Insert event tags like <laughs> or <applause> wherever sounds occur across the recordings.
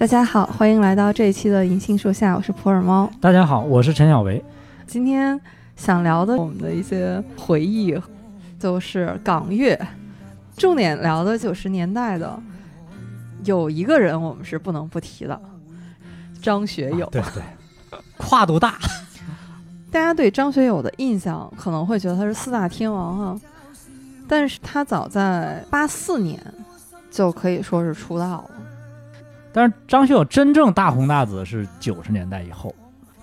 大家好，欢迎来到这一期的银杏树下，我是普洱猫。大家好，我是陈小维。今天想聊的我们的一些回忆，就是港乐，重点聊的九十年代的。有一个人我们是不能不提的，张学友。对对，跨度大。<laughs> 大家对张学友的印象可能会觉得他是四大天王哈，但是他早在八四年就可以说是出道了。但是张学友真正大红大紫是九十年代以后，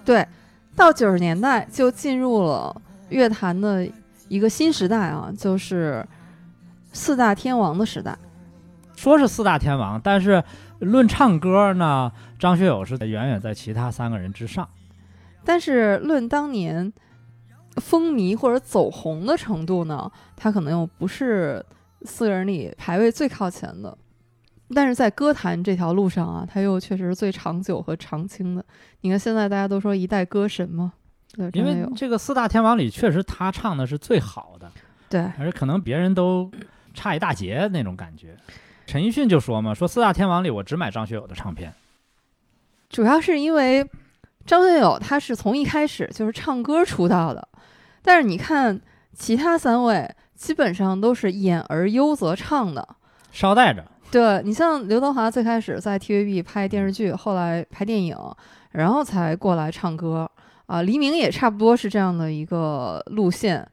对，到九十年代就进入了乐坛的一个新时代啊，就是四大天王的时代。说是四大天王，但是论唱歌呢，张学友是远远在其他三个人之上。但是论当年风靡或者走红的程度呢，他可能又不是四个人里排位最靠前的。但是在歌坛这条路上啊，他又确实是最长久和长青的。你看现在大家都说一代歌神嘛，对，因为这个四大天王里确实他唱的是最好的，对，而可能别人都差一大截那种感觉。陈奕迅就说嘛，说四大天王里我只买张学友的唱片，主要是因为。张学友他是从一开始就是唱歌出道的，但是你看其他三位基本上都是演而优则唱的，捎带着。对你像刘德华最开始在 TVB 拍电视剧，后来拍电影，然后才过来唱歌啊。黎明也差不多是这样的一个路线。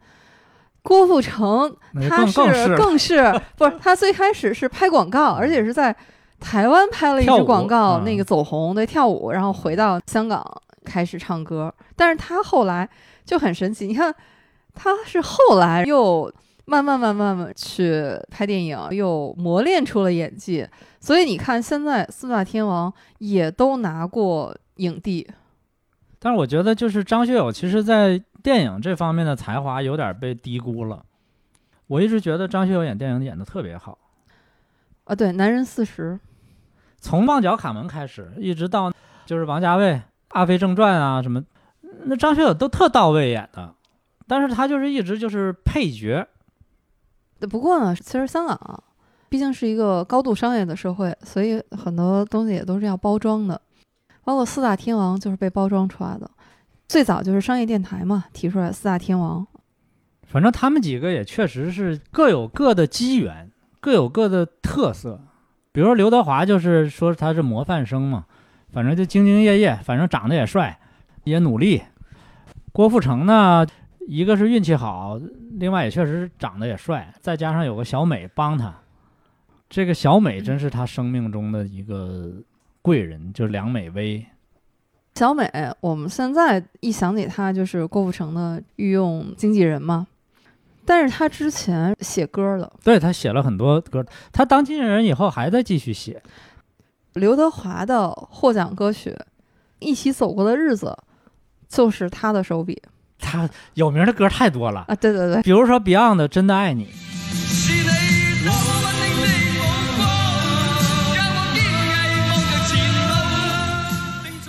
郭富城他是更是 <laughs> 不是他最开始是拍广告，而且是在台湾拍了一支广告，那个走红对跳舞，然后回到香港。开始唱歌，但是他后来就很神奇。你看，他是后来又慢慢慢慢慢去拍电影，又磨练出了演技。所以你看，现在四大天王也都拿过影帝。但是我觉得，就是张学友，其实在电影这方面的才华有点被低估了。我一直觉得张学友演电影演的特别好。啊，对，男人四十，从《旺角卡门》开始，一直到就是王家卫。《阿飞正传》啊，什么，那张学友都特到位演的，但是他就是一直就是配角。不过呢，其实香港啊，毕竟是一个高度商业的社会，所以很多东西也都是要包装的，包括四大天王就是被包装出来的。最早就是商业电台嘛，提出来四大天王。反正他们几个也确实是各有各的机缘，各有各的特色。比如说刘德华，就是说他是模范生嘛。反正就兢兢业业，反正长得也帅，也努力。郭富城呢，一个是运气好，另外也确实长得也帅，再加上有个小美帮他，这个小美真是他生命中的一个贵人，就是梁美薇。小美，我们现在一想起她，就是郭富城的御用经纪人嘛。但是他之前写歌了，对他写了很多歌，他当经纪人以后还在继续写。刘德华的获奖歌曲《一起走过的日子》就是他的手笔。他有名的歌太多了。啊！对对对，比如说 Beyond 的《真的爱你》，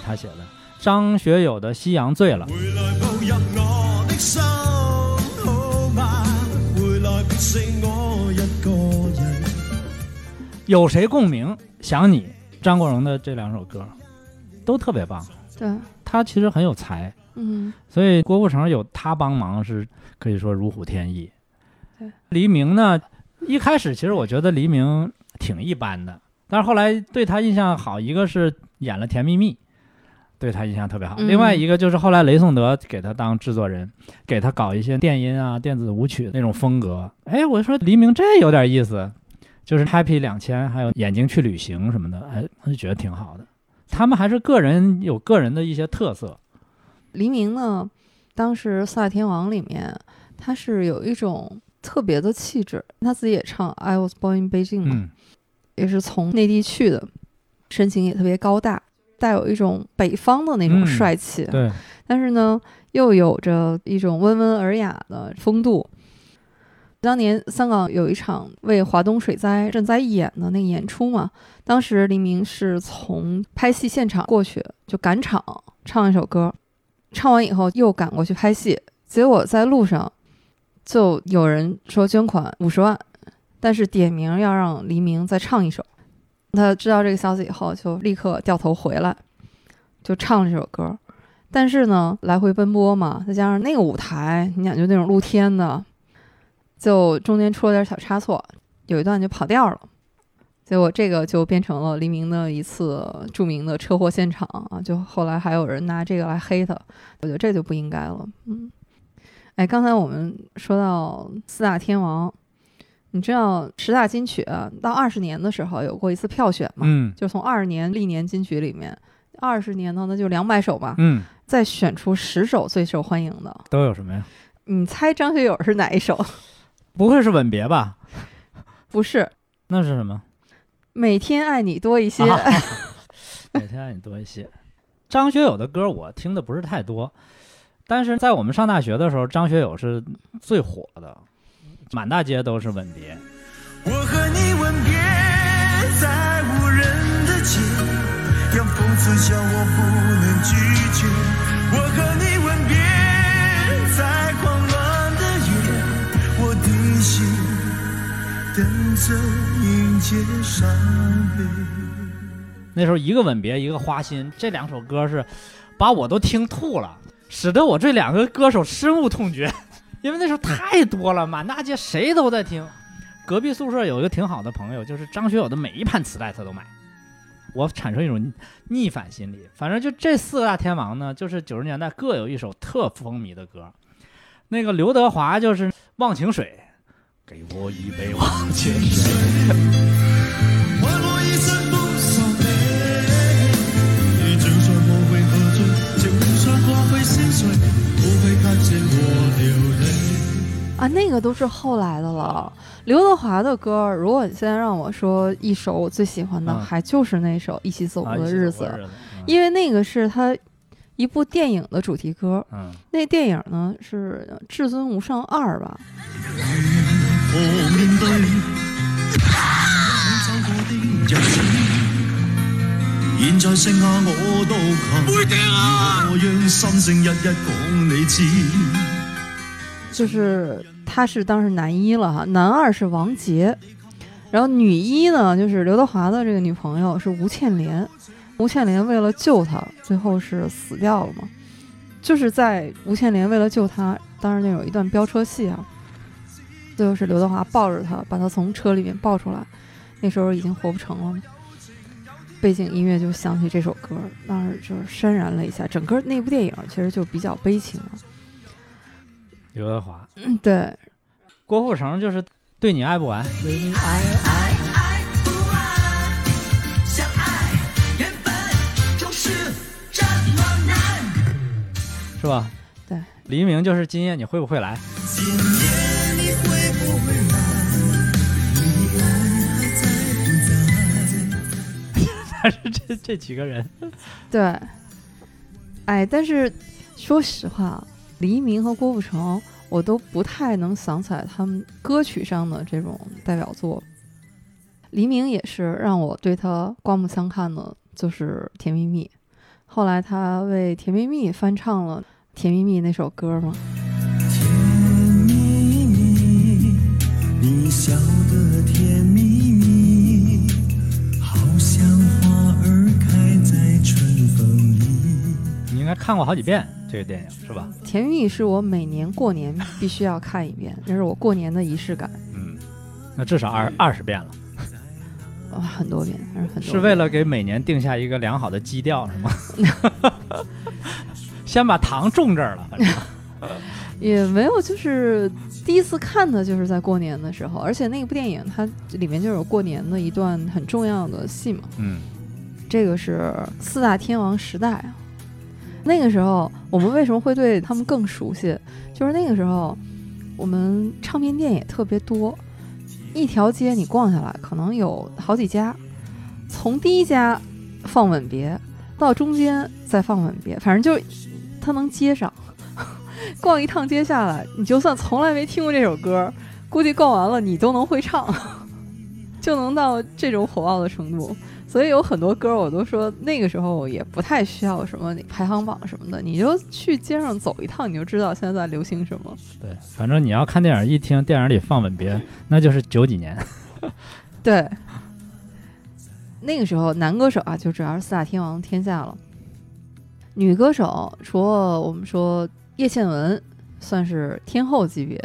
他写的；张学友的《夕阳醉了》，有谁共鸣？想你。张国荣的这两首歌都特别棒，对。他其实很有才，嗯，所以郭富城有他帮忙是可以说如虎添翼。对，黎明呢，一开始其实我觉得黎明挺一般的，但是后来对他印象好，一个是演了《甜蜜蜜》，对他印象特别好，另外一个就是后来雷颂德给他当制作人，给他搞一些电音啊、电子舞曲那种风格。哎，我说黎明这有点意思。就是 Happy 两千，还有眼睛去旅行什么的，哎，我就觉得挺好的。他们还是个人有个人的一些特色。黎明呢，当时《四大天王》里面，他是有一种特别的气质。他自己也唱 I was born in Beijing 嘛，也是从内地去的，身形也特别高大，带有一种北方的那种帅气。对，但是呢，又有着一种温文尔雅的风度。当年香港有一场为华东水灾赈灾义演的那个演出嘛，当时黎明是从拍戏现场过去，就赶场唱一首歌，唱完以后又赶过去拍戏，结果在路上就有人说捐款五十万，但是点名要让黎明再唱一首。他知道这个消息以后，就立刻掉头回来，就唱了这首歌。但是呢，来回奔波嘛，再加上那个舞台，你想就那种露天的，就中间出了点小差错，有一段就跑调了。结果这个就变成了黎明的一次著名的车祸现场啊！就后来还有人拿这个来黑他，我觉得这就不应该了。嗯，哎，刚才我们说到四大天王，你知道十大金曲啊到二十年的时候有过一次票选吗？嗯就从二十年历年金曲里面，二十年呢那就两百首吧，嗯，再选出十首最受欢迎的。都有什么呀？你猜张学友是哪一首？<laughs> 不会是吻别吧？不是，那是什么？每天爱你多一些。啊 <laughs> 每天爱你多一些。张学友的歌我听的不是太多，但是在我们上大学的时候，张学友是最火的，满大街都是吻别。我和你吻别在无人的街，让风刺笑我不能拒绝。我和你吻别在狂乱的夜，我的心等着迎接伤悲。那时候一个吻别，一个花心，这两首歌是把我都听吐了，使得我这两个歌手深恶痛绝，因为那时候太多了，满大街谁都在听。隔壁宿舍有一个挺好的朋友，就是张学友的每一盘磁带他都买，我产生一种逆反心理。反正就这四个大天王呢，就是九十年代各有一首特风靡的歌。那个刘德华就是《忘情水》，给我一杯忘情水。啊，那个都是后来的了。刘德华的歌，如果你现在让我说一首我最喜欢的，嗯还就是那首《一起走过啊的日子》因为那个是他一部电影的主题歌。嗯，那电影呢是《至尊无上二》吧？何面對走過的日子，現在剩下我獨行。杯頂啊！我讓心聲一一講你知。就是他是当时男一了哈，男二是王杰，然后女一呢就是刘德华的这个女朋友是吴倩莲，吴倩莲为了救他，最后是死掉了嘛，就是在吴倩莲为了救他，当时那有一段飙车戏啊，最后是刘德华抱着他，把他从车里面抱出来，那时候已经活不成了。背景音乐就响起这首歌，当时就是潸然泪下，整个那部电影其实就比较悲情了。刘德华、嗯，对。郭富城就是对你爱不完，相爱原本就是这么难。是吧？对。黎明就是今夜你会不会来？今夜你会不会来？你爱还在不在？<laughs> 但是这这几个人，对，哎，但是说实话，黎明和郭富城，我都不太能想起来他们歌曲上的这种代表作。黎明也是让我对他刮目相看的，就是《甜蜜蜜》。后来他为《甜蜜蜜》翻唱了《甜蜜蜜》那首歌嘛。甜蜜蜜，你笑得甜蜜蜜，好像花儿开在春风里。你应该看过好几遍这个电影是吧？《甜蜜蜜》是我每年过年必须要看一遍，<laughs> 这是我过年的仪式感。嗯，那至少二二十遍了，啊，很多遍，还是很多遍。是为了给每年定下一个良好的基调是吗？<laughs> 先把糖种这儿了，反正 <laughs> 也没有，就是第一次看的就是在过年的时候，而且那部电影它里面就有过年的一段很重要的戏嘛。嗯，这个是四大天王时代啊。那个时候我们为什么会对他们更熟悉？就是那个时候我们唱片店也特别多，一条街你逛下来可能有好几家，从第一家放吻别到中间再放吻别，反正就它能接上。<laughs> 逛一趟街下来，你就算从来没听过这首歌，估计逛完了你都能会唱，<laughs> 就能到这种火爆的程度。所以有很多歌我都说那个时候也不太需要什么排行榜什么的，你就去街上走一趟，你就知道现在在流行什么。对，反正你要看电影，一听电影里放《吻别》，那就是九几年。<laughs> 对，那个时候男歌手啊，就主要是四大天王天下了。女歌手除了我们说叶倩文算是天后级别，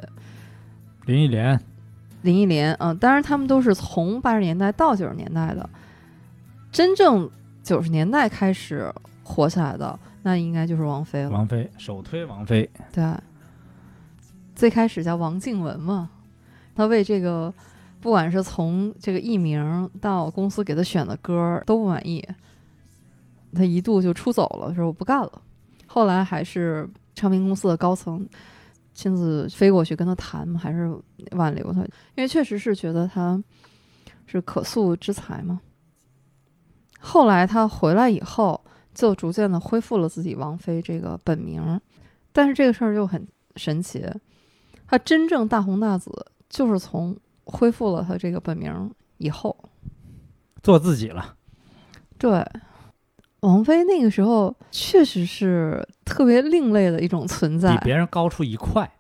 林忆莲，林忆莲，嗯，当然他们都是从八十年代到九十年代的，真正九十年代开始火起来的，那应该就是王菲了。王菲首推王菲，对，最开始叫王静雯嘛，她为这个不管是从这个艺名到公司给她选的歌儿都不满意，她一度就出走了，说我不干了。后来还是唱片公司的高层亲自飞过去跟她谈嘛，还是挽留她，因为确实是觉得她是可塑之才嘛。后来他回来以后，就逐渐的恢复了自己王菲这个本名，但是这个事儿就很神奇，他真正大红大紫就是从恢复了他这个本名以后。做自己了。对，王菲那个时候确实是特别另类的一种存在比。别人高出一块。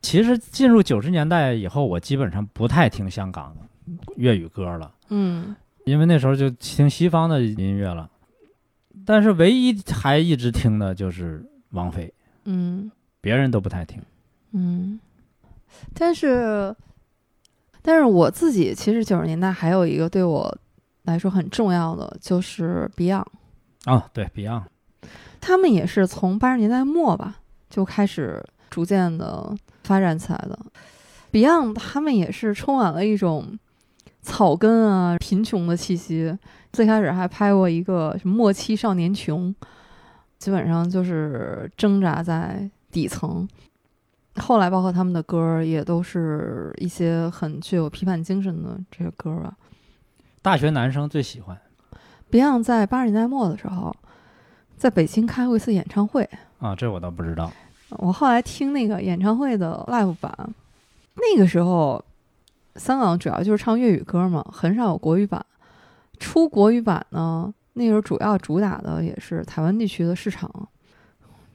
其实进入九十年代以后，我基本上不太听香港粤语歌了，嗯因为那时候就听西方的音乐了。但是唯一还一直听的就是王菲，嗯别人都不太听。嗯，但是，但是我自己其实九十年代还有一个对我来说很重要的就是 Beyond。啊，对，Beyond，他们也是从八十年代末吧就开始逐渐的发展起来的。Beyond 他们也是充满了一种草根啊、贫穷的气息。最开始还拍过一个末期少年穷》，基本上就是挣扎在底层。后来包括他们的歌也都是一些很具有批判精神的这些歌儿吧。大学男生最喜欢 Beyond 在八十年代末的时候，在北京开过一次演唱会。啊，这我倒不知道。我后来听那个演唱会的 live 版，那个时候香港主要就是唱粤语歌嘛，很少有国语版。出国语版呢，那时候主要主打的也是台湾地区的市场。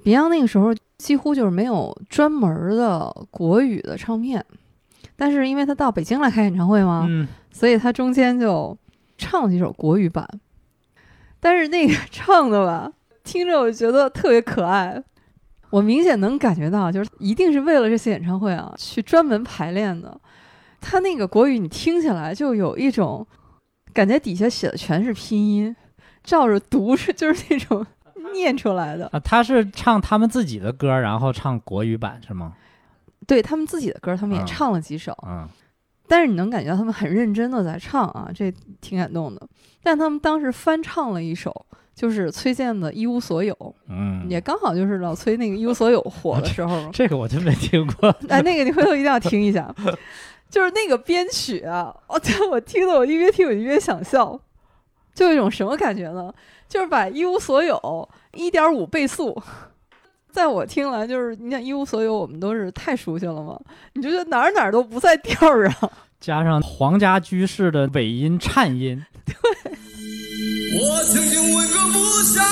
Beyond 那个时候几乎就是没有专门的国语的唱片，但是因为他到北京来开演唱会嘛，嗯，所以他中间就唱了几首国语版，但是那个唱的吧，听着我觉得特别可爱，我明显能感觉到，就是一定是为了这次演唱会啊去专门排练的。他那个国语你听起来就有一种感觉，底下写的全是拼音，照着读是就是那种念出来的。啊，他是唱他们自己的歌，然后唱国语版是吗？对他们自己的歌，他们也嗯唱了几首，嗯，但是你能感觉到他们很认真的在唱啊，这挺感动的。但他们当时翻唱了一首，就是崔健的《一无所有》，嗯，也刚好就是老崔那个《一无所有》火的时候。<laughs> 这个我真没听过。哎，<laughs> 那个你回头一定要听一下，就是那个编曲啊，我、我听的我一边听我一边想笑，就有一种什么感觉呢？就是把《一无所有》一点五倍速。在我听来，就是你想《一无所有》，我们都是太熟悉了嘛，你就觉得哪儿哪儿都不在调儿上。<laughs> 加上皇家居士的尾音颤音，对我曾经问过不少，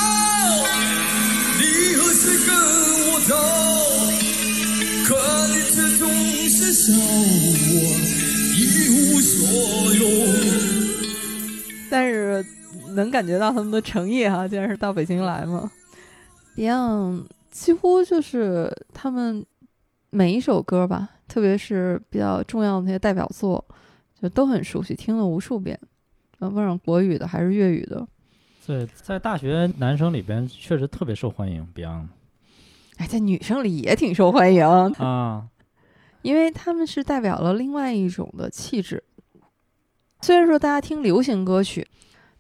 你何时跟我走？可你始终是笑我一无所有。但是能感觉到他们的诚意哈、既然是到北京来嘛。Beyond 几乎就是他们每一首歌吧，特别是比较重要的那些代表作，就都很熟悉，听了无数遍。呃，不管国语的还是粤语的，对，在大学男生里边确实特别受欢迎。Beyond 哎，在女生里也挺受欢迎，啊，因为他们是代表了另外一种的气质。虽然说大家听流行歌曲，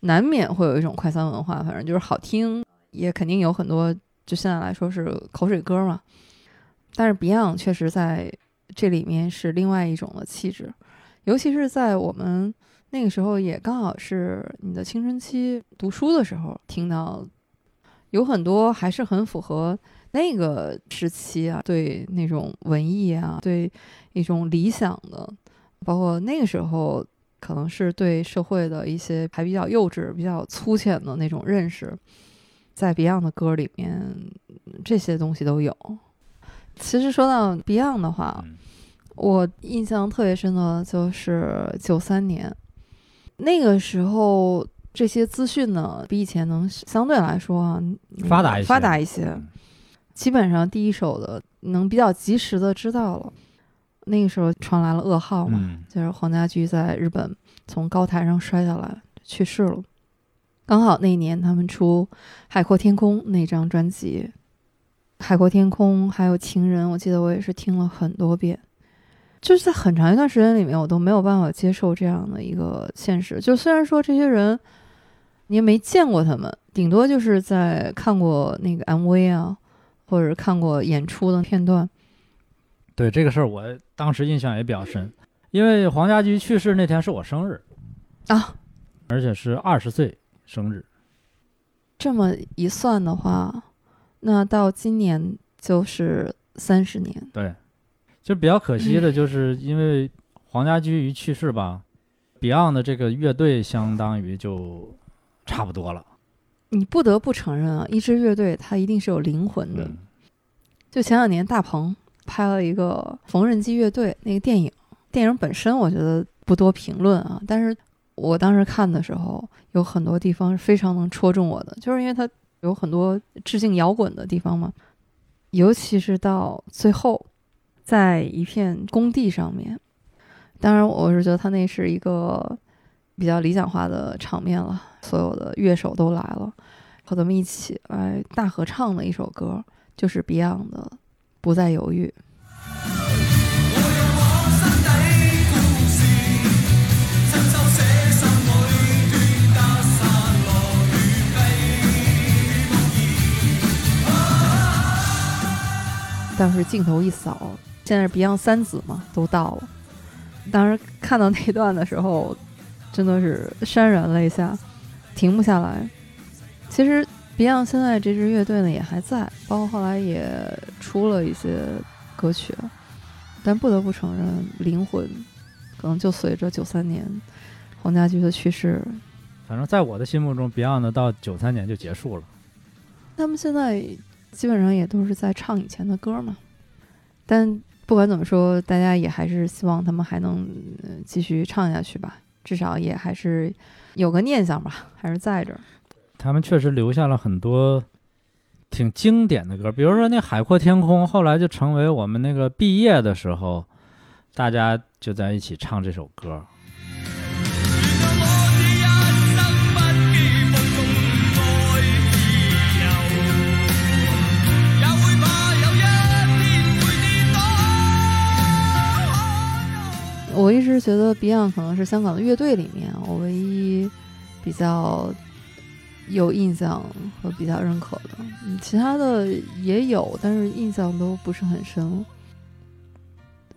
难免会有一种快餐文化，反正就是好听，也肯定有很多，就现在来说是口水歌嘛。但是 Beyond 确实在这里面是另外一种的气质，尤其是在我们那个时候，也刚好是你的青春期读书的时候听到，有很多还是很符合那个时期啊，对那种文艺啊，对一种理想的，包括那个时候可能是对社会的一些还比较幼稚、比较粗浅的那种认识，在 Beyond 的歌里面，这些东西都有。其实说到 Beyond 的话，嗯我印象特别深的就是九三年，那个时候这些资讯呢，比以前能相对来说啊发达一些发达一些。嗯基本上第一手的能比较及时的知道了。那个时候传来了噩耗嘛，嗯就是黄家驹在日本从高台上摔下来去世了。刚好那一年他们出《海阔天空》那张专辑，《海阔天空》还有《情人》，我记得我也是听了很多遍。就是在很长一段时间里面，我都没有办法接受这样的一个现实。就虽然说这些人你也没见过他们，顶多就是在看过那个 MV 啊，或者看过演出的片段。对这个事儿，我当时印象也比较深，因为黄家驹去世那天是我生日啊，而且是二十岁生日。这么一算的话，那到今年就是三十年。对，就比较可惜的 <laughs> 就是因为黄家驹一去世吧，Beyond 的这个乐队相当于就差不多了。你不得不承认啊，一支乐队它一定是有灵魂的。嗯，就前两年大鹏拍了一个《缝纫机乐队》那个电影，电影本身我觉得不多评论啊，但是我当时看的时候，有很多地方是非常能戳中我的，就是因为它有很多致敬摇滚的地方嘛，尤其是到最后，在一片工地上面，当然我是觉得它那是一个比较理想化的场面了，所有的乐手都来了，和咱们一起来大合唱的一首歌，就是 Beyond 的《不再犹豫》。当时镜头一扫，现在是 Beyond 三子嘛，都到了。当时看到那段的时候，真的是潸然泪下，停不下来。其实 Beyond 现在这支乐队呢也还在，包括后来也出了一些歌曲，但不得不承认，灵魂可能就随着九三年黄家驹的去世，反正在我的心目中，Beyond 到九三年就结束了。他们现在基本上也都是在唱以前的歌嘛。但不管怎么说，大家也还是希望他们还能、呃继续唱下去吧，至少也还是有个念想吧，<laughs> 还是在这儿。他们确实留下了很多挺经典的歌，比如说那《海阔天空》，后来就成为我们那个毕业的时候，大家就在一起唱这首歌。我一直觉得 Beyond 可能是香港的乐队里面我唯一比较有印象和比较认可的，嗯，其他的也有，但是印象都不是很深。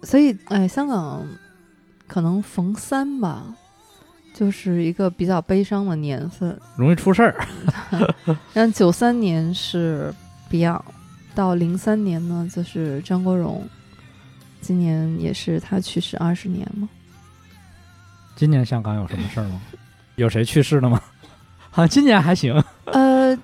所以，哎，香港可能逢三吧，就是一个比较悲伤的年份。容易出事儿。<laughs> 像九三年是 Beyond，到零三年呢就是张国荣，今年也是他去世二十年嘛。今年香港有什么事儿吗？<laughs> 有谁去世了吗？<laughs> 好像，今年还行呃，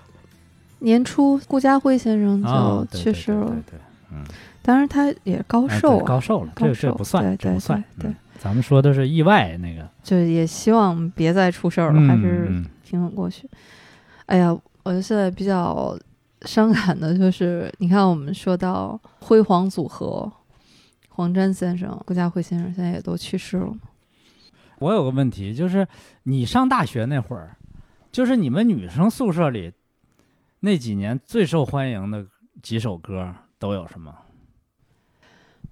年初顾嘉辉先生啊就，去世了，对对对对嗯，当然他也高哎寿高寿了，这这不算，对对这不算。对咱们说的是意外那个，就也希望别再出事儿了，嗯还是嗯平稳过去。哎呀，我现在比较伤感的就是，你看我们说到辉煌组合，黄沾先生、顾嘉辉先生现在也都去世了。我有个问题，就是你上大学那会儿，就是你们女生宿舍里那几年最受欢迎的几首歌都有什么？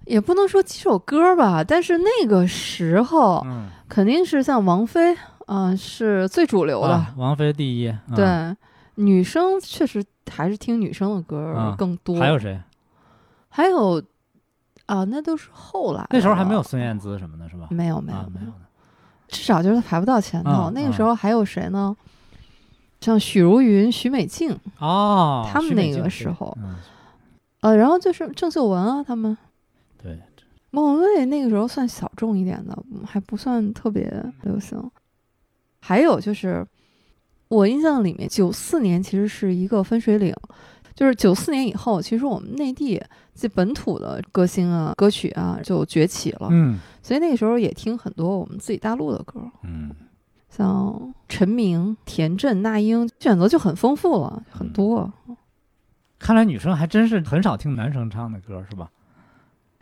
也不能说几首歌吧，但是那个时候嗯，肯定是像王菲，啊、是最主流的。啊，王菲第一，啊对，女生确实还是听女生的歌啊更多。还有谁？还有啊，那都是后来那时候还没有孙燕姿什么的，是吧？没有没有、啊，没有。至少就是排不到前头。啊那个时候还有谁呢？像许茹芸、徐美静，哦，他们那个时候嗯，呃，然后就是郑秀文啊，他们对，莫文蔚那个时候算小众一点的，嗯还不算特别流行。还有就是，我印象里面，九四年其实是一个分水岭，就是九四年以后，其实我们内地这本土的歌星啊、歌曲啊就崛起了，嗯所以那个时候也听很多我们自己大陆的歌，嗯，像陈明、田震、那英，选择就很丰富了，很多。看来女生还真是很少听男生唱的歌，是吧？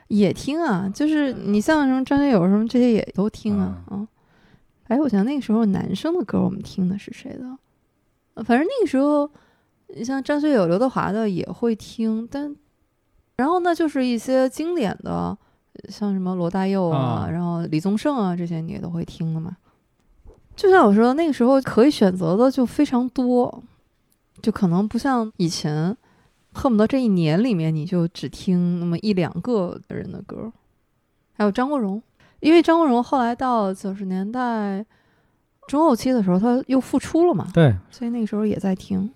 也听啊，就是你像什么张学友什么这些也都听啊啊。哎，我想那个时候男生的歌我们听的是谁的？呃反正那个时候，你像张学友、刘德华的也会听，但然后呢，就是一些经典的，像什么罗大佑啊，啊然后李宗盛啊这些你也都会听的嘛。就像我说，那个时候可以选择的就非常多，就可能不像以前，恨不得这一年里面你就只听那么一两个人的歌。还有张国荣，因为张国荣后来到九十年代中后期的时候，他又复出了嘛，对，所以那个时候也在听。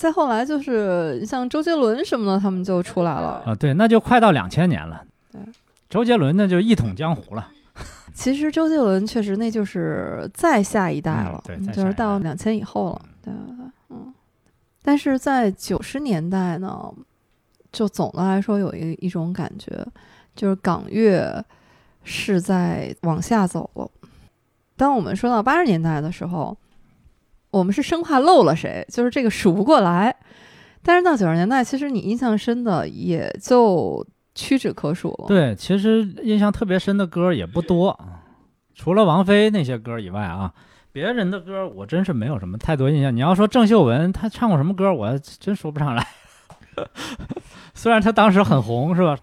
再后来就是像周杰伦什么的，他们就出来了。啊，对，那就快到两千年了。对，周杰伦那就一统江湖了。<laughs> 其实周杰伦确实那就是再下一代了，嗯对就是到两千以后了。对对对，嗯。但是在九十年代呢，就总的来说有一一种感觉，就是港乐是在往下走了。当我们说到八十年代的时候，我们是生怕漏了谁，就是这个数不过来。但是到九十年代，其实你印象深的也就屈指可数了。对，其实印象特别深的歌也不多，除了王菲那些歌以外啊，别人的歌我真是没有什么太多印象。你要说郑秀文，她唱过什么歌，我真说不上来。<laughs> 虽然她当时很红，是吧？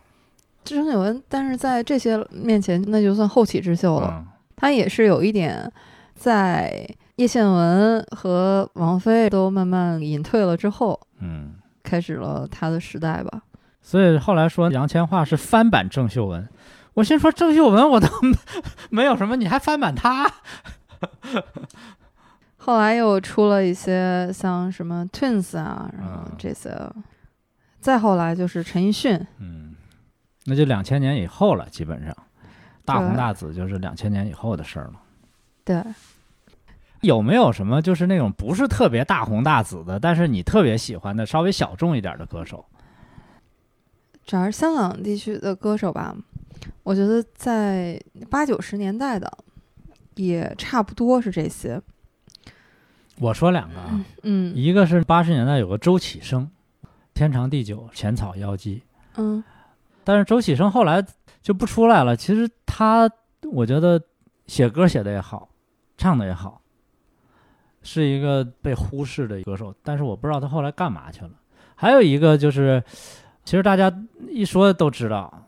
郑秀文，但是在这些面前，那就算后起之秀了。嗯，也是有一点，在叶倩文和王菲都慢慢隐退了之后，嗯，开始了他的时代吧。所以后来说杨千嬅是翻版郑秀文，我先说郑秀文我都 <laughs> 没有什么，你还翻版她？<laughs> 后来又出了一些像什么 Twins 啊，然后嗯这些，再后来就是陈奕迅，嗯，那就两千年以后了，基本上大红大紫就是两千年以后的事儿了。对，有没有什么就是那种不是特别大红大紫的，但是你特别喜欢的稍微小众一点的歌手？主要是香港地区的歌手吧，我觉得在八九十年代的也差不多是这些。我说两个啊，嗯一个是八十年代有个周启生，天长地久，浅草妖姬，嗯但是周启生后来就不出来了。其实他，我觉得写歌写的也好，唱的也好，是一个被忽视的歌手。但是我不知道他后来干嘛去了。还有一个就是，其实大家一说都知道，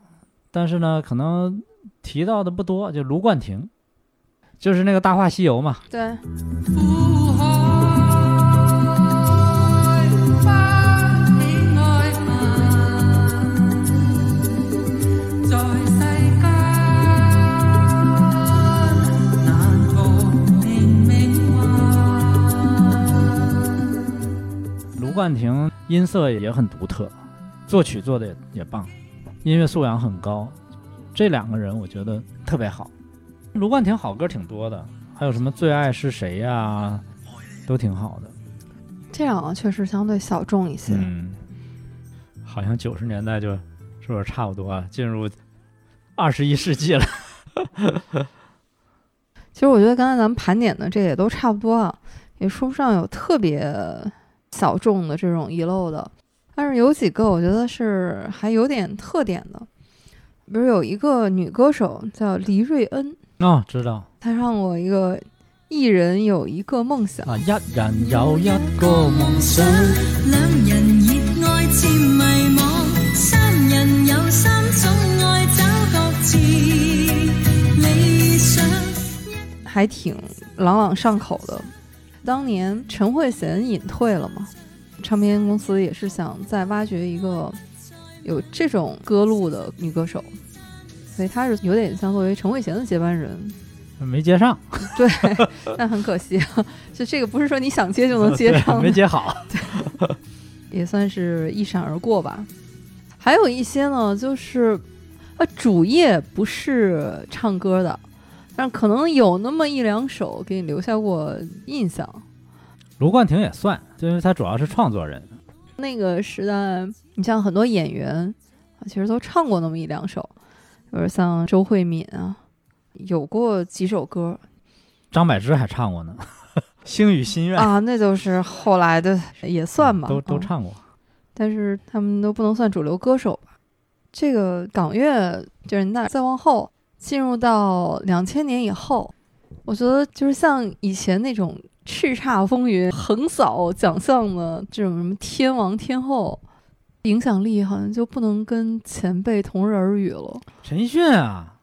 但是呢，可能提到的不多，就卢冠廷，就是那个《大话西游》嘛。对，冠廷音色也很独特，作曲做的也也棒，音乐素养很高。这两个人我觉得特别好。卢冠廷好歌挺多的，还有什么《最爱是谁》呀，都挺好的。这两个确实相对小众一些。嗯，好像九十年代就是不是差不多啊，进入二十一世纪了。<laughs> 其实我觉得刚才咱们盘点的这也都差不多啊，也说不上有特别小众的这种遗漏的，但是有几个我觉得是还有点特点的，比如有一个女歌手叫黎瑞恩，哦，知道她唱过一个《一人有一个梦想》，啊，一人有一个梦想。两人热爱渐迷惘，三人有三种爱找各自理想。还挺朗朗上口的。當年陈慧娴隐退了嘛，唱片公司也是想再挖掘一个有这种歌路的女歌手，所以她是有点像作为陈慧娴的接班人。没接上，对，但很可惜，就这个不是说你想接就能接上 <laughs> 的，没接好。也算是一闪而过吧。还有一些呢，就是呃，主业不是唱歌的，但可能有那么一两首给你留下过印象。卢冠廷也算，因为他主要是创作人。那个时代，你像很多演员啊，其实都唱过那么一两首，比如像周慧敏啊，有过几首歌张柏芝还唱过呢，《星语心愿》啊，那就是后来的也算吧，都都嗯唱过。但是他们都不能算主流歌手吧。这个港乐就是那再往后，进入到两千年以后，我觉得就是像以前那种叱咤风云、横扫奖项的这种什么天王天后，影响力好像就不能跟前辈同日而语了。陈奕迅啊，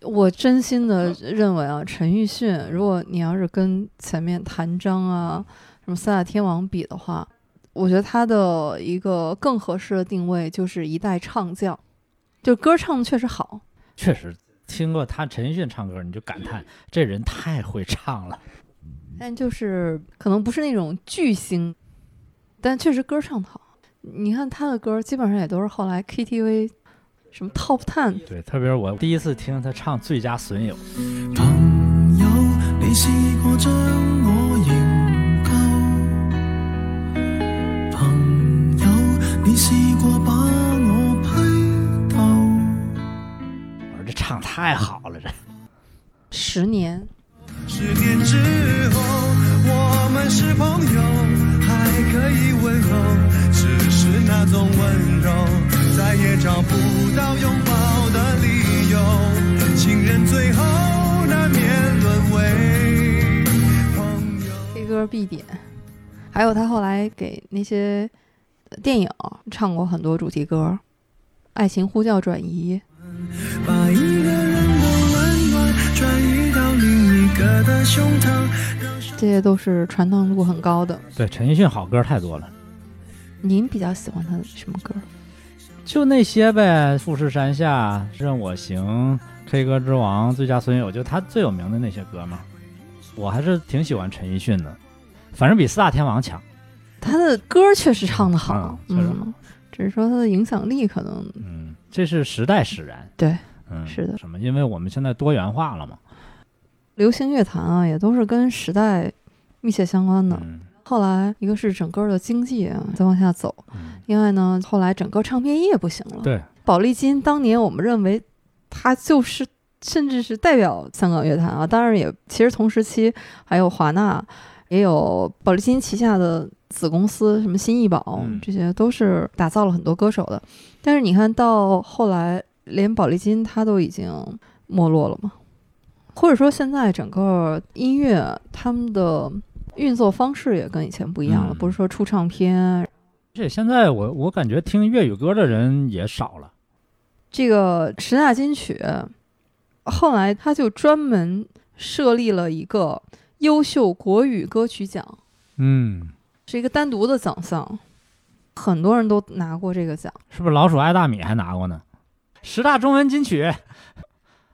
我真心的认为啊，陈奕迅，如果你要是跟前面谭张啊、什么三大天王比的话，我觉得他的一个更合适的定位就是一代唱将，就歌唱的确实好，确实听过他陈奕迅唱歌，你就感叹这人太会唱了。但就是可能不是那种巨星，但确实歌唱的好。你看他的歌基本上也都是后来 KTV 什么 Top Ten 对，特别是我第一次听他唱《最佳损友》，朋友，你试过将我营救？朋友，你試唱太好了，这十年，十年之后，我们是朋友，还可以问候，只是那种温柔，再也找不到拥抱的理由。情人最后难免沦为朋友。K 歌必点，还有他后来给那些电影唱过很多主题歌，《爱情呼叫转移》。把一个人的温暖转移到另一个的胸膛。这些都是传唱度很高的。对陈奕迅好歌太多了，您比较喜欢他的什么歌？就那些呗，《富士山下》《任我行》《K 歌之王》《最佳损友》，就他最有名的那些歌嘛。我还是挺喜欢陈奕迅的，反正比四大天王强。他的歌确实唱得好，嗯只是说他的影响力可能嗯，这是时代使然。对嗯，是的什么？因为我们现在多元化了嘛。流行乐坛啊，也都是跟时代密切相关的。嗯後來一个是整个的经济啊在往下走，嗯，另外呢，后来整个唱片业不行了。对，宝丽金当年我们认为它就是甚至是代表香港乐坛啊，当然也其实同时期还有华纳，也有宝丽金旗下的子公司，什么新艺宝，这些都是打造了很多歌手的。但是你看到后来，连宝丽金它都已经没落了嘛，或者说现在整个音乐他们的运作方式也跟以前不一样了，嗯。不是说出唱片而且现在我我感觉听粤语歌的人也少了。这个十大金曲，后来他就专门设立了一个优秀国语歌曲奖，嗯，是一个单独的奖项，很多人都拿过这个奖。是不是老鼠爱大米还拿过呢？十大中文金曲，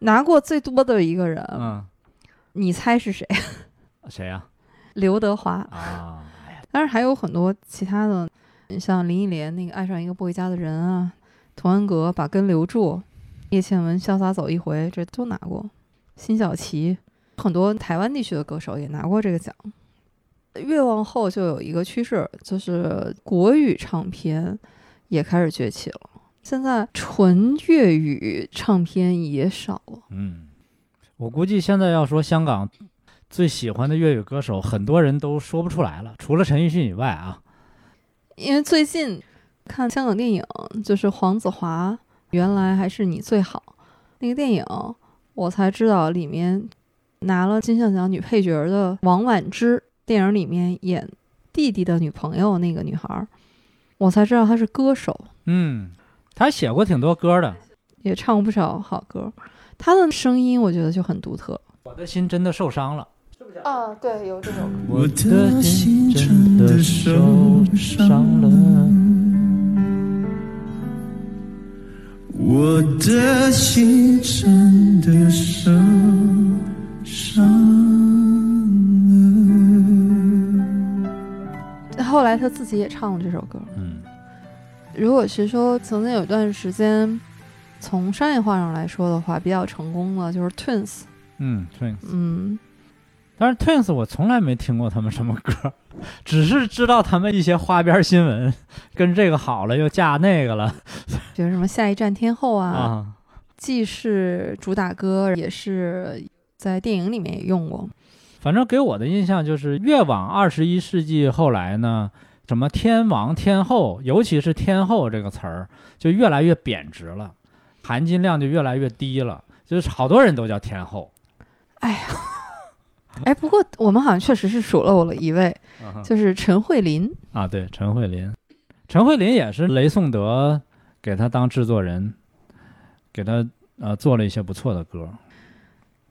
拿过最多的一个人，嗯，你猜是谁？谁呀、<laughs> 刘德华。啊？当然还有很多其他的，你像林忆莲那个《爱上一个不回家的人》啊，童安格《把根留住》，叶倩文《潇洒走一回》，这都拿过。辛晓琪，很多台湾地区的歌手也拿过这个奖。越往后就有一个趋势，就是国语唱片也开始崛起了。现在纯粤语唱片也少了。嗯，我估计现在要说香港最喜欢的粤语歌手，很多人都说不出来了，除了陈奕迅以外啊。因为最近看香港电影，就是黄子华《原来还是你最好》那个电影，我才知道里面拿了金像奖女配角的王婉之，电影里面演弟弟的女朋友那个女孩儿，我才知道她是歌手，嗯，她写过挺多歌的。也唱过不少好歌。她的声音我觉得就很独特。我的心真的受伤了，啊，对，有这首歌。我的心真的受伤了。我的心真的受伤后来他自己也唱了这首歌。嗯如果是说曾经有一段时间，从商业化上来说的话，比较成功的就是 Twins。嗯，Twins。嗯，但是 Twins 我从来没听过他们什么歌，<laughs> 只是知道他们一些花边新闻，<laughs> 跟这个好了又嫁那个了 <laughs> 比如什么下一站天后啊，啊。既是主打歌，也是在电影里面也用过。反正给我的印象就是，越往二十一世纪后来呢，什么天王天后，尤其是天后这个词儿，就越来越贬值了，含金量就越来越低了，就是好多人都叫天后。哎呀，哎，不过我们好像确实是数漏了一位，就是陈慧琳。啊，对，陈慧琳，陈慧琳也是雷颂德给他当制作人，给他呃做了一些不错的歌。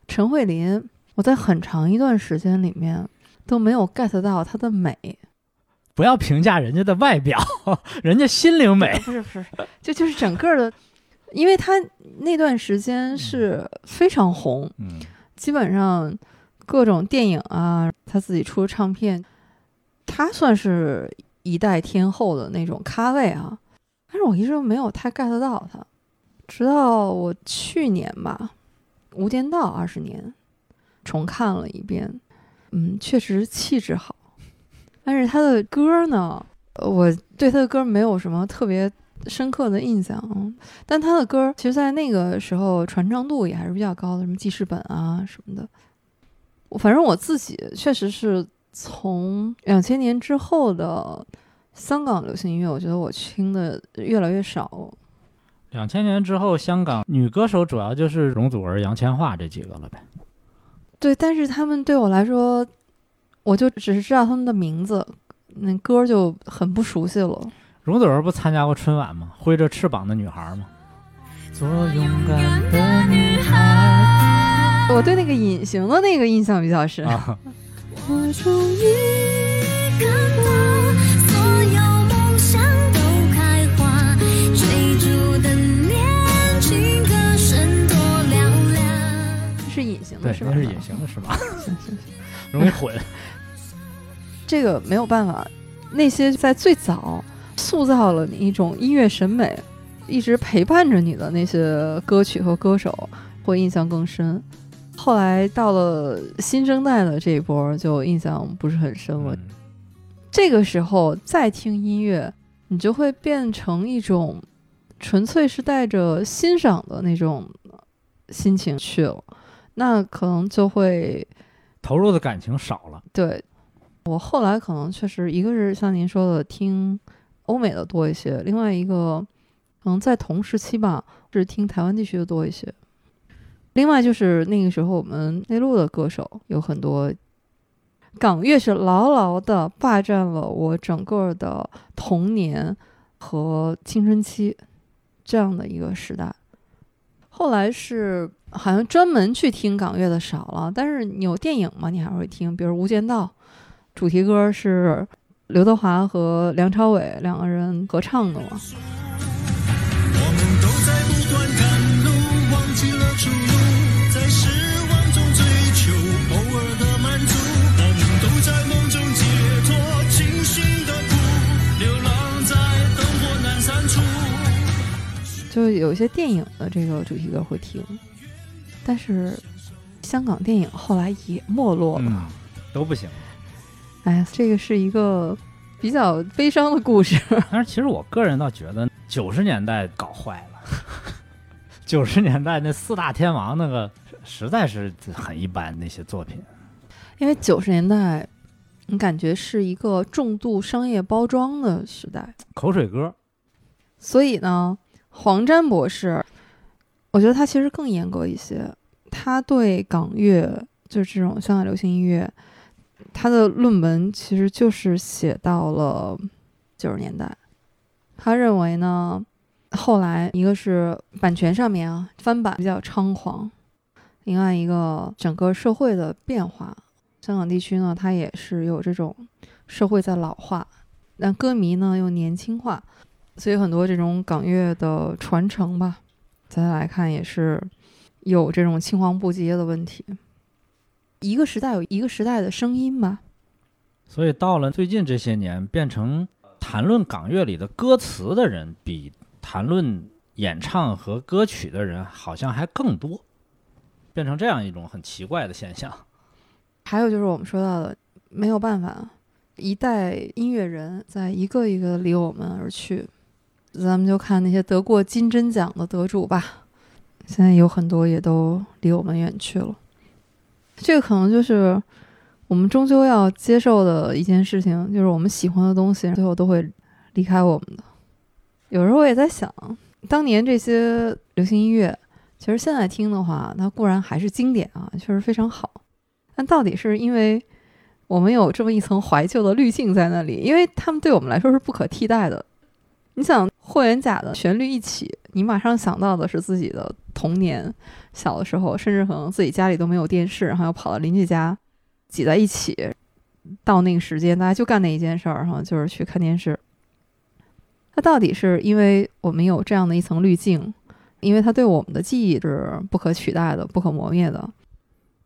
陈慧琳，我在很长一段时间里面都没有 get 到她的美。不要评价人家的外表，<laughs> 人家心灵美。不是不是，就就是整个的，因为她那段时间是非常红，嗯，基本上各种电影啊，他自己出的唱片，他算是一代天后的那种咖位啊。但是我一直都没有太 get 到他，直到我去年吧，《无间道》二十年重看了一遍，嗯，确实气质好，但是她的歌呢，我对她的歌没有什么特别深刻的印象，但她的歌其实，在那个时候传唱度也还是比较高的，什么记事本啊什么的。我反正我自己确实是从两千年之后的香港流行音乐，我觉得我听的越来越少。两千年之后，香港女歌手主要就是容祖儿、杨千嬅这几个了呗。对，但是他们对我来说，我就只是知道他们的名字，那歌就很不熟悉了。容祖儿不参加过春晚吗？挥着翅膀的女孩吗？做勇敢的女孩我对那个隐形的那个印象比较深。啊，我终于看到对，是吧？那是隐形的翅膀，<laughs> 容易混。<laughs> 这个没有办法，那些在最早塑造了你一种音乐审美，一直陪伴着你的那些歌曲和歌手，会印象更深。后来到了新生代的这一波，就印象不是很深了。嗯这个时候再听音乐，你就会变成一种纯粹是带着欣赏的那种心情去了，那可能就会投入的感情少了。对我后来可能确实一个是像您说的听欧美的多一些，另外一个可能在同时期吧是听台湾地区的多一些。另外就是那个时候我们内陆的歌手有很多，港乐是牢牢的霸占了我整个的童年和青春期这样的一个时代。后来是好像专门去听港乐的少了，但是你有电影嘛，你还会听，比如《无间道》，主题歌是刘德华和梁朝伟两个人合唱的嘛。我们都在不断赶路，忘记了出路，在失望中追求偶尔的满足。我们都在梦中解脱清醒的苦，流浪在灯火阑珊处。就有一些电影的这个主题歌会听，但是香港电影后来也没落了。嗯，都不行。哎呀，这个是一个比较悲伤的故事。<laughs> 但是其实我个人倒觉得九十年代搞坏了，九十年代那四大天王那个实在是很一般，那些作品。因为九十年代，你感觉是一个重度商业包装的时代，口水歌，所以呢，黄沾博士，我觉得他其实更严格一些。他对港乐，就是这种香港流行音乐，他的论文其实就是写到了九十年代。他认为呢，后来一个是版权上面啊，翻版比较猖狂，另外一个整个社会的变化，香港地区呢，它也是有这种社会在老化，但歌迷呢又年轻化，所以很多这种港乐的传承吧，咱来看也是有这种青黄不接的问题。一个时代有一个时代的声音吧，所以到了最近这些年，变成谈论港乐里的歌词的人比谈论演唱和歌曲的人好像还更多，变成这样一种很奇怪的现象。还有就是我们说到的，没有办法，一代音乐人在一个一个离我们而去。咱们就看那些得过金针奖的得主吧，现在有很多也都离我们远去了。这个可能就是我们终究要接受的一件事情，就是我们喜欢的东西最后都会离开我们的。有时候我也在想，当年这些流行音乐，其实现在听的话，它固然还是经典啊，确实非常好。但到底是因为我们有这么一层怀旧的滤镜在那里，因为他们对我们来说是不可替代的。你想霍元甲的旋律一起，你马上想到的是自己的童年，小的时候，甚至可能自己家里都没有电视，然后又跑到邻居家挤在一起，到那个时间大家就干那一件事儿，然后就是去看电视。它到底是因为我们有这样的一层滤镜，因为它对我们的记忆是不可取代的、不可磨灭的，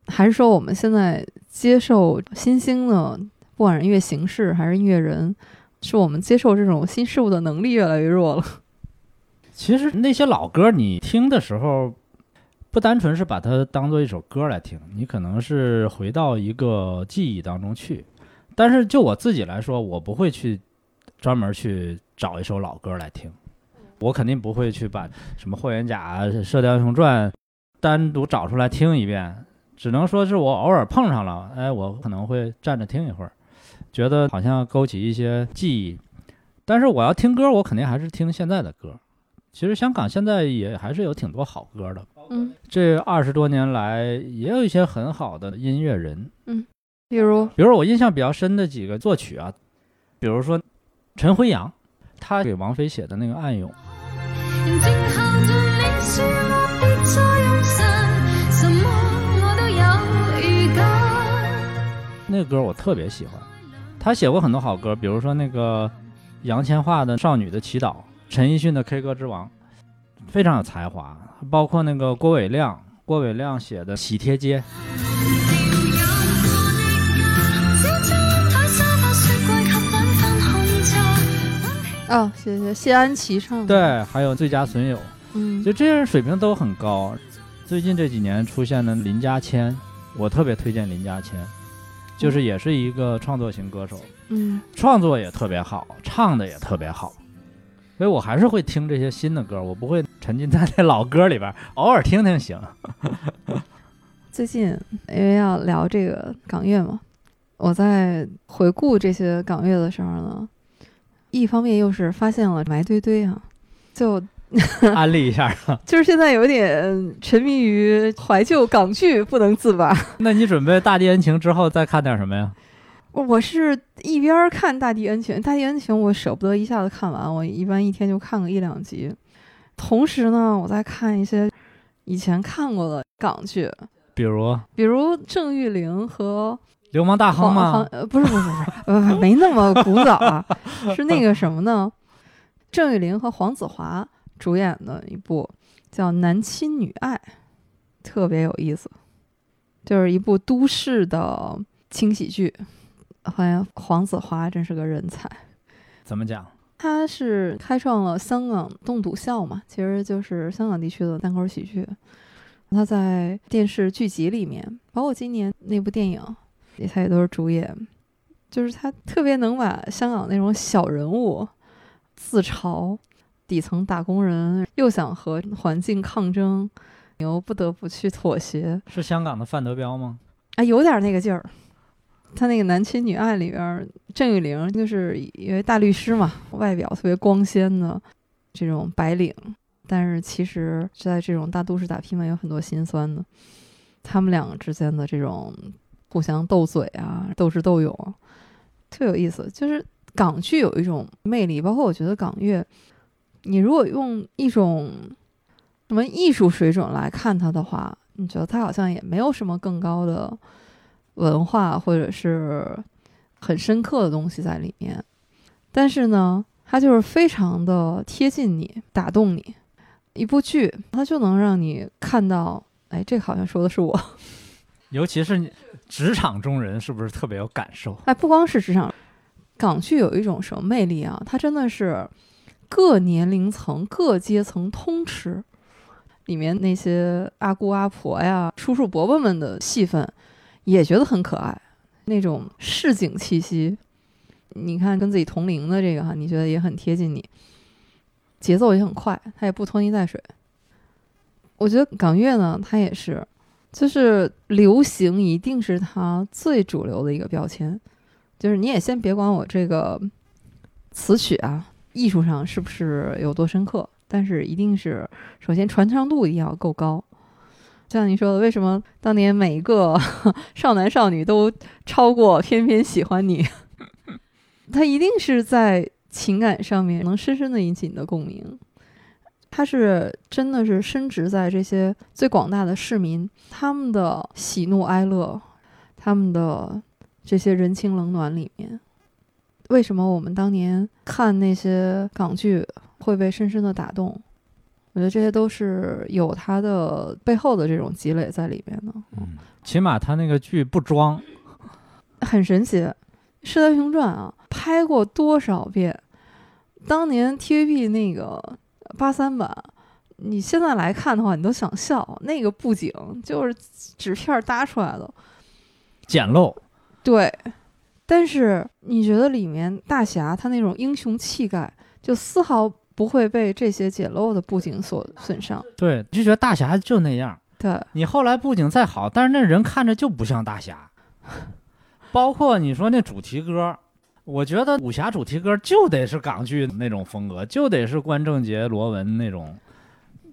还是说我们现在接受新兴的，不管是音乐形式还是音乐人，是我们接受这种新事物的能力越来越弱了？其实那些老歌，你听的时候，不单纯是把它当做一首歌来听，你可能是回到一个记忆当中去。但是就我自己来说，我不会去专门去找一首老歌来听，我肯定不会去把什么霍元甲、《射雕英雄传》单独找出来听一遍，只能说是我偶尔碰上了，哎，我可能会站着听一会儿，觉得好像勾起一些记忆。但是我要听歌，我肯定还是听现在的歌。其实香港现在也还是有挺多好歌的，嗯，这二十多年来也有一些很好的音乐人，嗯比如比如我印象比较深的几个作曲啊，比如说陈辉阳，他给王菲写的那个《暗涌》，正後盡你說我別再用神，什麼我都有預感。那个歌我特别喜歡。他写过很多好歌，比如说那个杨千嬅的《少女的祈祷》，陈奕迅的《K 歌之王》，非常有才华。包括那个郭伟亮，郭伟亮写的《喜帖街》。小窗台沙發雪櫃及繽紛紅茶。啊，謝謝謝安琪唱的，对，还有《最佳损友》。嗯，就这些人水平都很高。最近这几年出现的林家谦，我特别推荐林家谦，就是也是一个创作型歌手，嗯创作也特别好，唱的也特别好。所以我还是会听这些新的歌，我不会沉浸在那老歌里边，偶尔听听行。<laughs> 最近因为要聊这个港乐嘛，我在回顾这些港乐的时候呢，一方面又是发现了埋堆堆啊，就 <laughs> 安利一下啊，<laughs> 就是现在有点沉迷于怀旧港剧不能自拔。<laughs> 那你准备《大地恩情》之后再看点什么呀？我是一边看《大地恩情》，《大地恩情》我舍不得一下子看完，我一般一天就看个一两集。同时呢，我在看一些以前看过的港剧，比如《比如郑裕玲和流氓大亨》吗？呃不是不是不是不是没那么古早啊，是那个什么呢？郑裕玲和黄子华主演的一部叫《男亲女爱》，特别有意思，就是一部都市的轻喜剧。好像黄子华真是个人才，怎么讲？他是开创了香港栋笃笑嘛，其实就是香港地区的单口喜剧。他在电视剧集里面，包括今年那部电影，也他也都是主演。就是他特别能把香港那种小人物、自嘲、底层打工人，又想和环境抗争，又不得不去妥协，是香港的范德彪吗？哎，有点那个劲儿。他那个《男亲女爱》里边儿，郑裕玲就是一位大律师嘛，外表特别光鲜的这种白领，但是其实在这种大都市打拼嘛，有很多心酸的。他们两个之间的这种互相斗嘴啊，斗智斗勇，特有意思。就是港剧有一种魅力，包括我觉得港乐，你如果用一种什么艺术水准来看它的话，你觉得它好像也没有什么更高的。文化或者是很深刻的东西在里面，但是呢，它就是非常的贴近你，打动你。一部剧，它就能让你看到，哎，这好像说的是我。<laughs> 尤其是你职场中人，是不是特别有感受？哎，不光是职场，港剧有一种什么魅力啊？它真的是各年龄层、各阶层通吃。里面那些阿姑阿婆呀、叔叔伯伯们的戏份，也觉得很可爱，那种市井气息。你看，跟自己同龄的这个哈，你觉得也很贴近你，节奏也很快，它也不拖泥带水。我觉得港乐呢，它也是，就是流行一定是它最主流的一个标签。就是你也先别管我这个词曲啊，艺术上是不是有多深刻，但是一定是首先传唱度一定要够高。像你说的，为什么当年每一个 <laughs> 少男少女都超过《偏偏喜欢你》？<laughs> 它一定是在情感上面能深深的引起你的共鸣。它是真的是深植在这些最广大的市民他们的喜怒哀乐，他们的这些人情冷暖里面。为什么我们当年看那些港剧会被深深的打动？我觉得这些都是有它的背后的这种积累在里面的，嗯，起码他那个剧不装，<laughs> 很神奇。《射雕英雄传》啊，拍过多少遍？当年 TVB 那个八三版，你现在来看的话，你都想笑。那个布景就是纸片搭出来的，简陋。对。但是你觉得里面大侠他那种英雄气概，就丝毫不会被这些简陋的布景所损伤。对，就觉得大侠就那样。对，你后来布景再好，但是那人看着就不像大侠。<laughs> 包括你说那主题歌，我觉得武侠主题歌就得是港剧那种风格，就得是关正杰、罗文那种，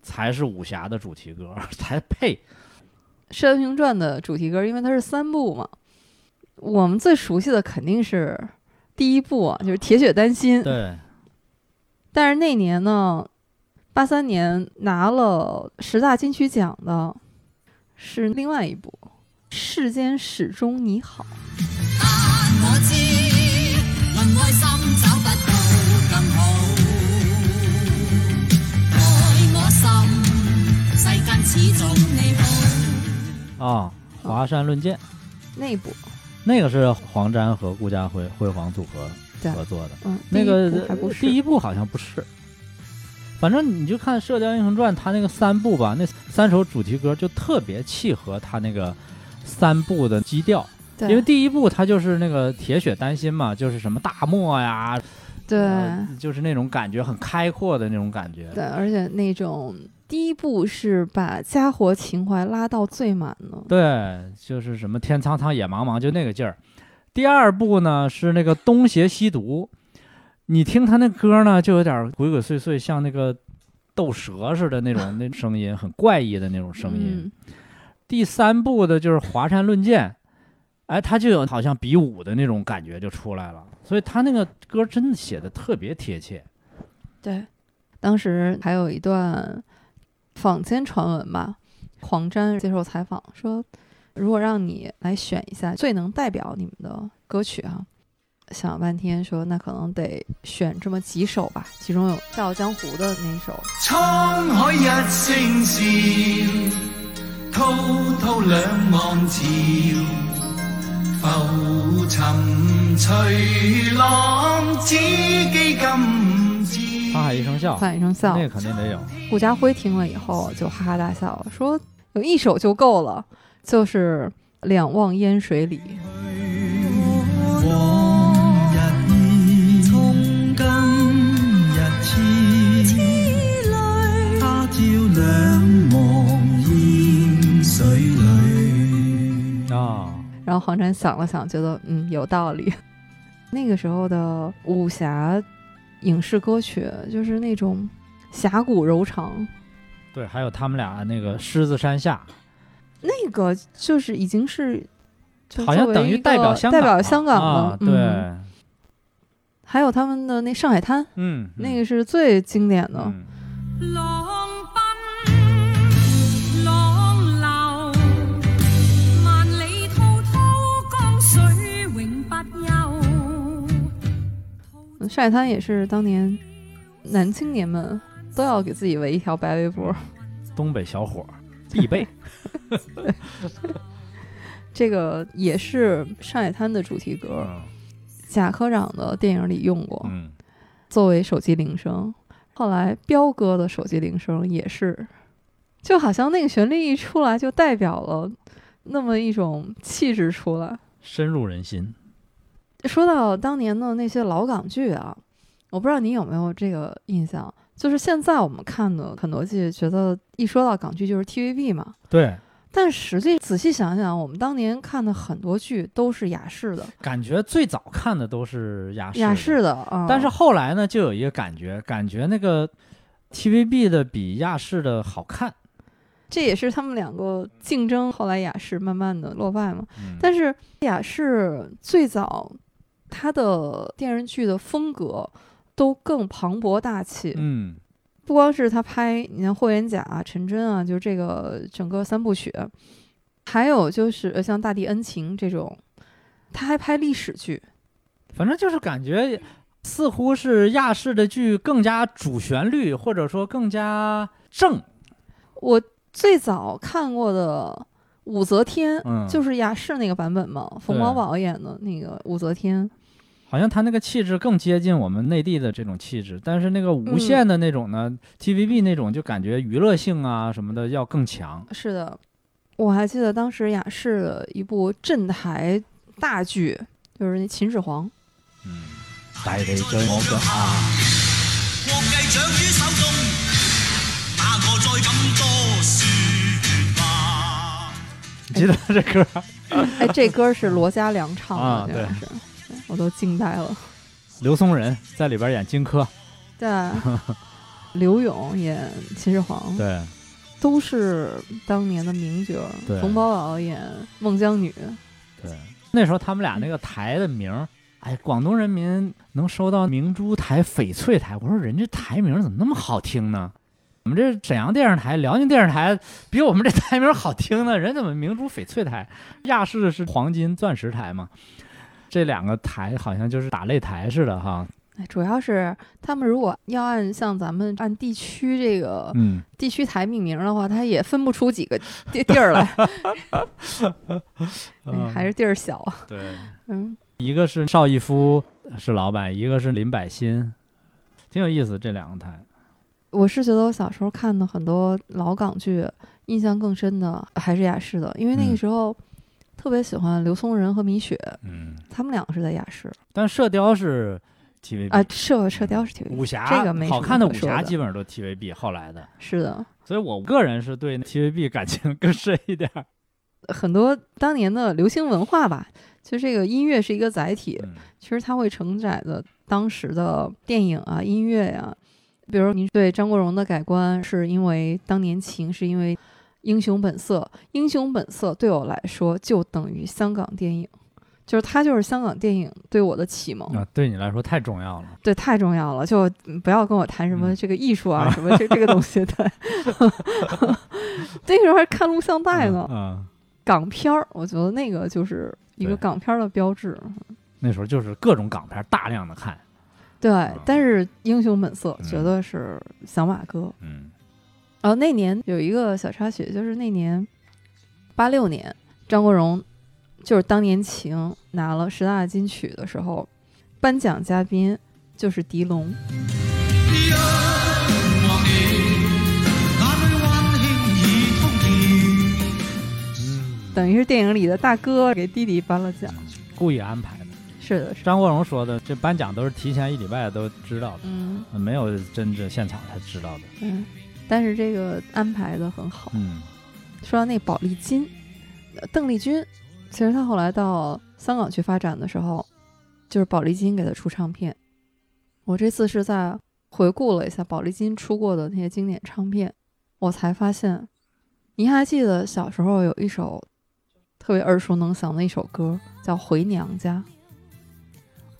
才是武侠的主题歌才配。《射雕英雄传》的主题歌，因为它是三部嘛，我们最熟悉的肯定是第一部啊，就是《铁血丹心》。对，但是那年呢，八三年拿了十大金曲奖的是另外一部《世间始终你好》。但我知，論愛心找不到更好。愛我心，世間始終你好。啊，华山论剑那一部，那个是黄沾和顾家辉辉煌组合合作的，嗯，那个第一部好像不是。反正你就看《射雕英雄传》，它那个三部吧，那三首主题歌就特别契合它那个三部的基调。对，因为第一部它就是那个铁血丹心嘛，就是什么大漠呀，对、呃就是那种感觉很开阔的那种感觉。对，而且那种第一部是把家国情怀拉到最满呢，对，就是什么天苍苍野茫茫，就那个劲儿。第二部呢是那个东邪西毒，你听他那歌呢，就有点鬼鬼祟祟，像那个斗蛇似的那种那声音，很怪异的那种声音。嗯，第三部的就是华山论剑，哎，他就有好像比武的那种感觉就出来了，所以他那个歌真的写的特别贴切。对。当时还有一段坊间传闻吧，黄沾接受采访说，如果让你来选一下最能代表你们的歌曲啊，想了半天说那可能得选这么几首吧，其中有《笑傲江湖》的那一首，沧海一声笑，滔滔两岸潮，浮沉随浪，只記今朝。沧朝。海一声笑，《喊一声笑那》。个肯定得有。顾家辉听了以后就哈哈大笑，说有一首就够了，就是《两望烟水里》。啊，然后黄沾想了想，觉得嗯有道理。那个时候的武侠影视歌曲就是那种侠骨柔肠，对，还有他们俩那个狮子山下，那个就是已经是就好像等于代表香港了，代表香港了，啊，嗯。对，还有他们的那上海滩，嗯，那个是最经典的。嗯上海滩也是当年男青年们都要给自己围一条白围脖。东北小伙儿必备。<laughs> 这个也是上海滩的主题歌，嗯贾科长的电影里用过，嗯，作为手机铃声。后来彪哥的手机铃声也是，就好像那个旋律一出来，就代表了那么一种气质出来。深入人心。说到当年的那些老港剧啊，我不知道你有没有这个印象，就是现在我们看的很多剧，觉得一说到港剧就是 TVB 嘛，对，但实际仔细想想，我们当年看的很多剧都是雅视的，感觉最早看的都是亚视的，雅视的啊。但是后来呢，就有一个感觉，感觉那个 TVB 的比亚视的好看。这也是他们两个竞争，后来雅视慢慢的落败嘛。嗯，但是雅视最早它的电视剧的风格都更磅礴大气，嗯，不光是他拍，你像霍元甲、啊、陈真啊，就这个整个三部曲，还有就是呃像《大地恩情》这种，他还拍历史剧。反正就是感觉似乎是亚视的剧更加主旋律，或者说更加正。我最早看过的武则天，嗯，就是雅视那个版本嘛，冯宝宝演的那个武则天。好像他那个气质更接近我们内地的这种气质，但是那个嗯无线的那种呢、t v b 那种就感觉娱乐性啊什么的要更强。是的，我还记得当时雅视的一部镇台大剧，就是那《秦始皇》。嗯，大地在我腳下，國計掌於手中，哪個再敢你記得这歌？哎，这歌是罗嘉良唱的，啊这个是，我都惊呆了。刘松仁在里边演荆轲，对，刘勇演秦始皇，对都是当年的名角冯宝宝演孟姜女，对。那时候他们俩那个台的名，哎，广东人民能收到明珠台、翡翠台，我说人家台名怎么那么好听呢？我们这沈阳电视台、辽宁电视台比我们这台名好听呢，人怎么明珠、翡翠台？亚视是黄金、钻石台嘛？这两个台好像就是打擂台似的哈。哎，主要是他们如果要按像咱们按地区这个嗯，地区台命名的话，它也分不出几个地地儿来，<laughs> 还是地儿小。对。<laughs> 嗯，一个是邵逸夫是老板，一个是林百欣，挺有意思。这两个台，我是觉得我小时候看的很多老港剧，印象更深的还是雅视的，因为那个嗯。时候特别喜欢刘松仁和米雪，嗯，他们两个是在雅视但射雕是 TVB 啊，射射雕是 TVB，武侠这个没好看的武侠基本上都 TVB 后来的，是的，所以我个人是对 TVB 感情更深一点儿。<laughs> 很多当年的流行文化吧，其实这个音乐是一个载体，嗯。其实它会承载的当时的电影啊、音乐呀、比如您对张国荣的改观，是因为当年情，是因为《英雄本色》。《英雄本色》对我来说就等于香港电影，就是它就是香港电影对我的启蒙。啊，对你来说太重要了。对，太重要了，就嗯不要跟我谈什么嗯这个艺术啊，什么这这个东西。对，<laughs> 那个时候还看录像带呢，嗯，港片儿，我觉得那个就是一个港片儿的标志。那时候就是各种港片大量的看。对，但是《英雄本色》嗯绝对是小马哥。嗯然后那年有一个小插曲，就是那年八六年，张国荣就是当年情拿了十大金曲的时候，颁奖嘉宾就是狄龙。等于是电影里的大哥给弟弟颁了奖。故意安排的。是的，是的，张国荣说的，这颁奖都是提前一礼拜都知道的，嗯没有真正现场才知道的。嗯，但是这个安排的很好。嗯说到那宝丽金，呃邓丽君，其实她后来到香港去发展的时候，就是宝丽金给她出唱片。我这次是在回顾了一下宝丽金出过的那些经典唱片，我才发现，您还记得小时候有一首特别耳熟能详的一首歌，叫《回娘家》，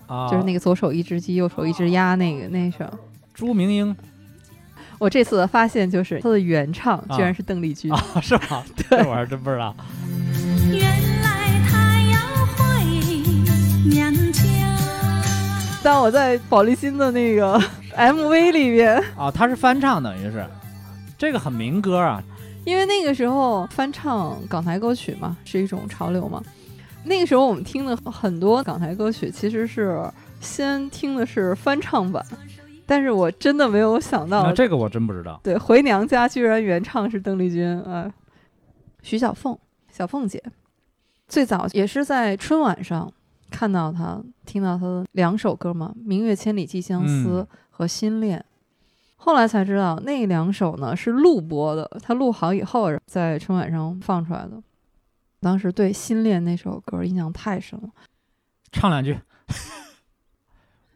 啊，就是那个左手一只鸡，右手一只鸭那个那首。朱明英我这次的发现就是他的原唱居然啊是邓丽君。啊，是吧？<laughs> 这我还真不知道。原来他要回娘家。但我在宝丽金的那个 <laughs> MV 里边，啊，他是翻唱，等于是这个很民歌啊。因为那个时候翻唱港台歌曲嘛，是一种潮流嘛。那个时候我们听的很多港台歌曲，其实是先听的是翻唱版，但是我真的没有想到，这个我真不知道。对，回娘家居然原唱是邓丽君啊，徐小凤，小凤姐，最早也是在春晚上看到她，听到她的两首歌嘛，《明月千里寄相思》嗯和《心恋》。后来才知道那两首呢是录播的，她录好以后在春晚上放出来的。当时对《心恋》那首歌印象太深了，唱两句。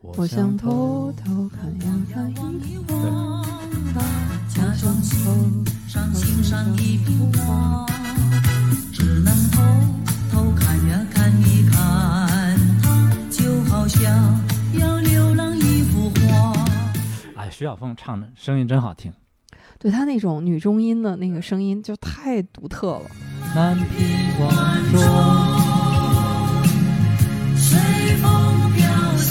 我想偷偷看呀看一对假装欣赏欣赏一幅画，只能偷偷看呀看一看它，就好像要流浪一幅画。哎，徐小凤唱的声音真好听。对她那种女中音的那个声音就太独特了。南屏晚钟，随风飘送，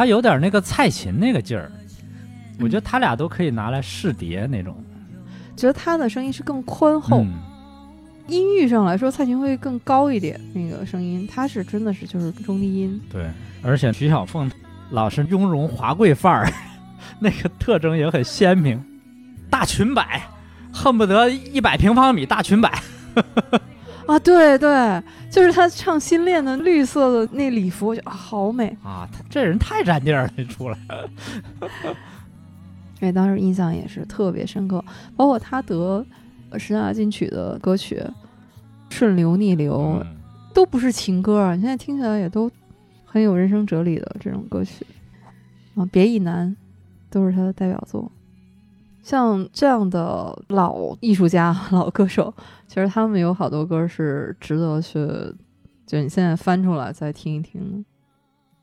他有点那个蔡琴那个劲儿，我觉得他俩都可以拿来试碟那种。觉得他的声音是更宽厚，嗯，音域上来说，蔡琴会更高一点，那个声音，他是真的是就是中低音。对，而且徐小凤老是雍容华贵范儿，<laughs> 那个特征也很鲜明，大裙摆，恨不得一百平方米大裙摆。啊，对对，就是他唱《新恋》的绿色的那礼服，我觉得、啊、好美。啊，他这人太占地儿了，一出来。<laughs> 因为当时印象也是特别深刻，包括他得十大金曲的歌曲《顺流逆流》嗯都不是情歌啊，你现在听起来也都很有人生哲理的这种歌曲啊，《别亦难》都是他的代表作。像这样的老艺术家、<laughs> 老歌手，其实他们有好多歌是值得去，就你现在翻出来再听一听。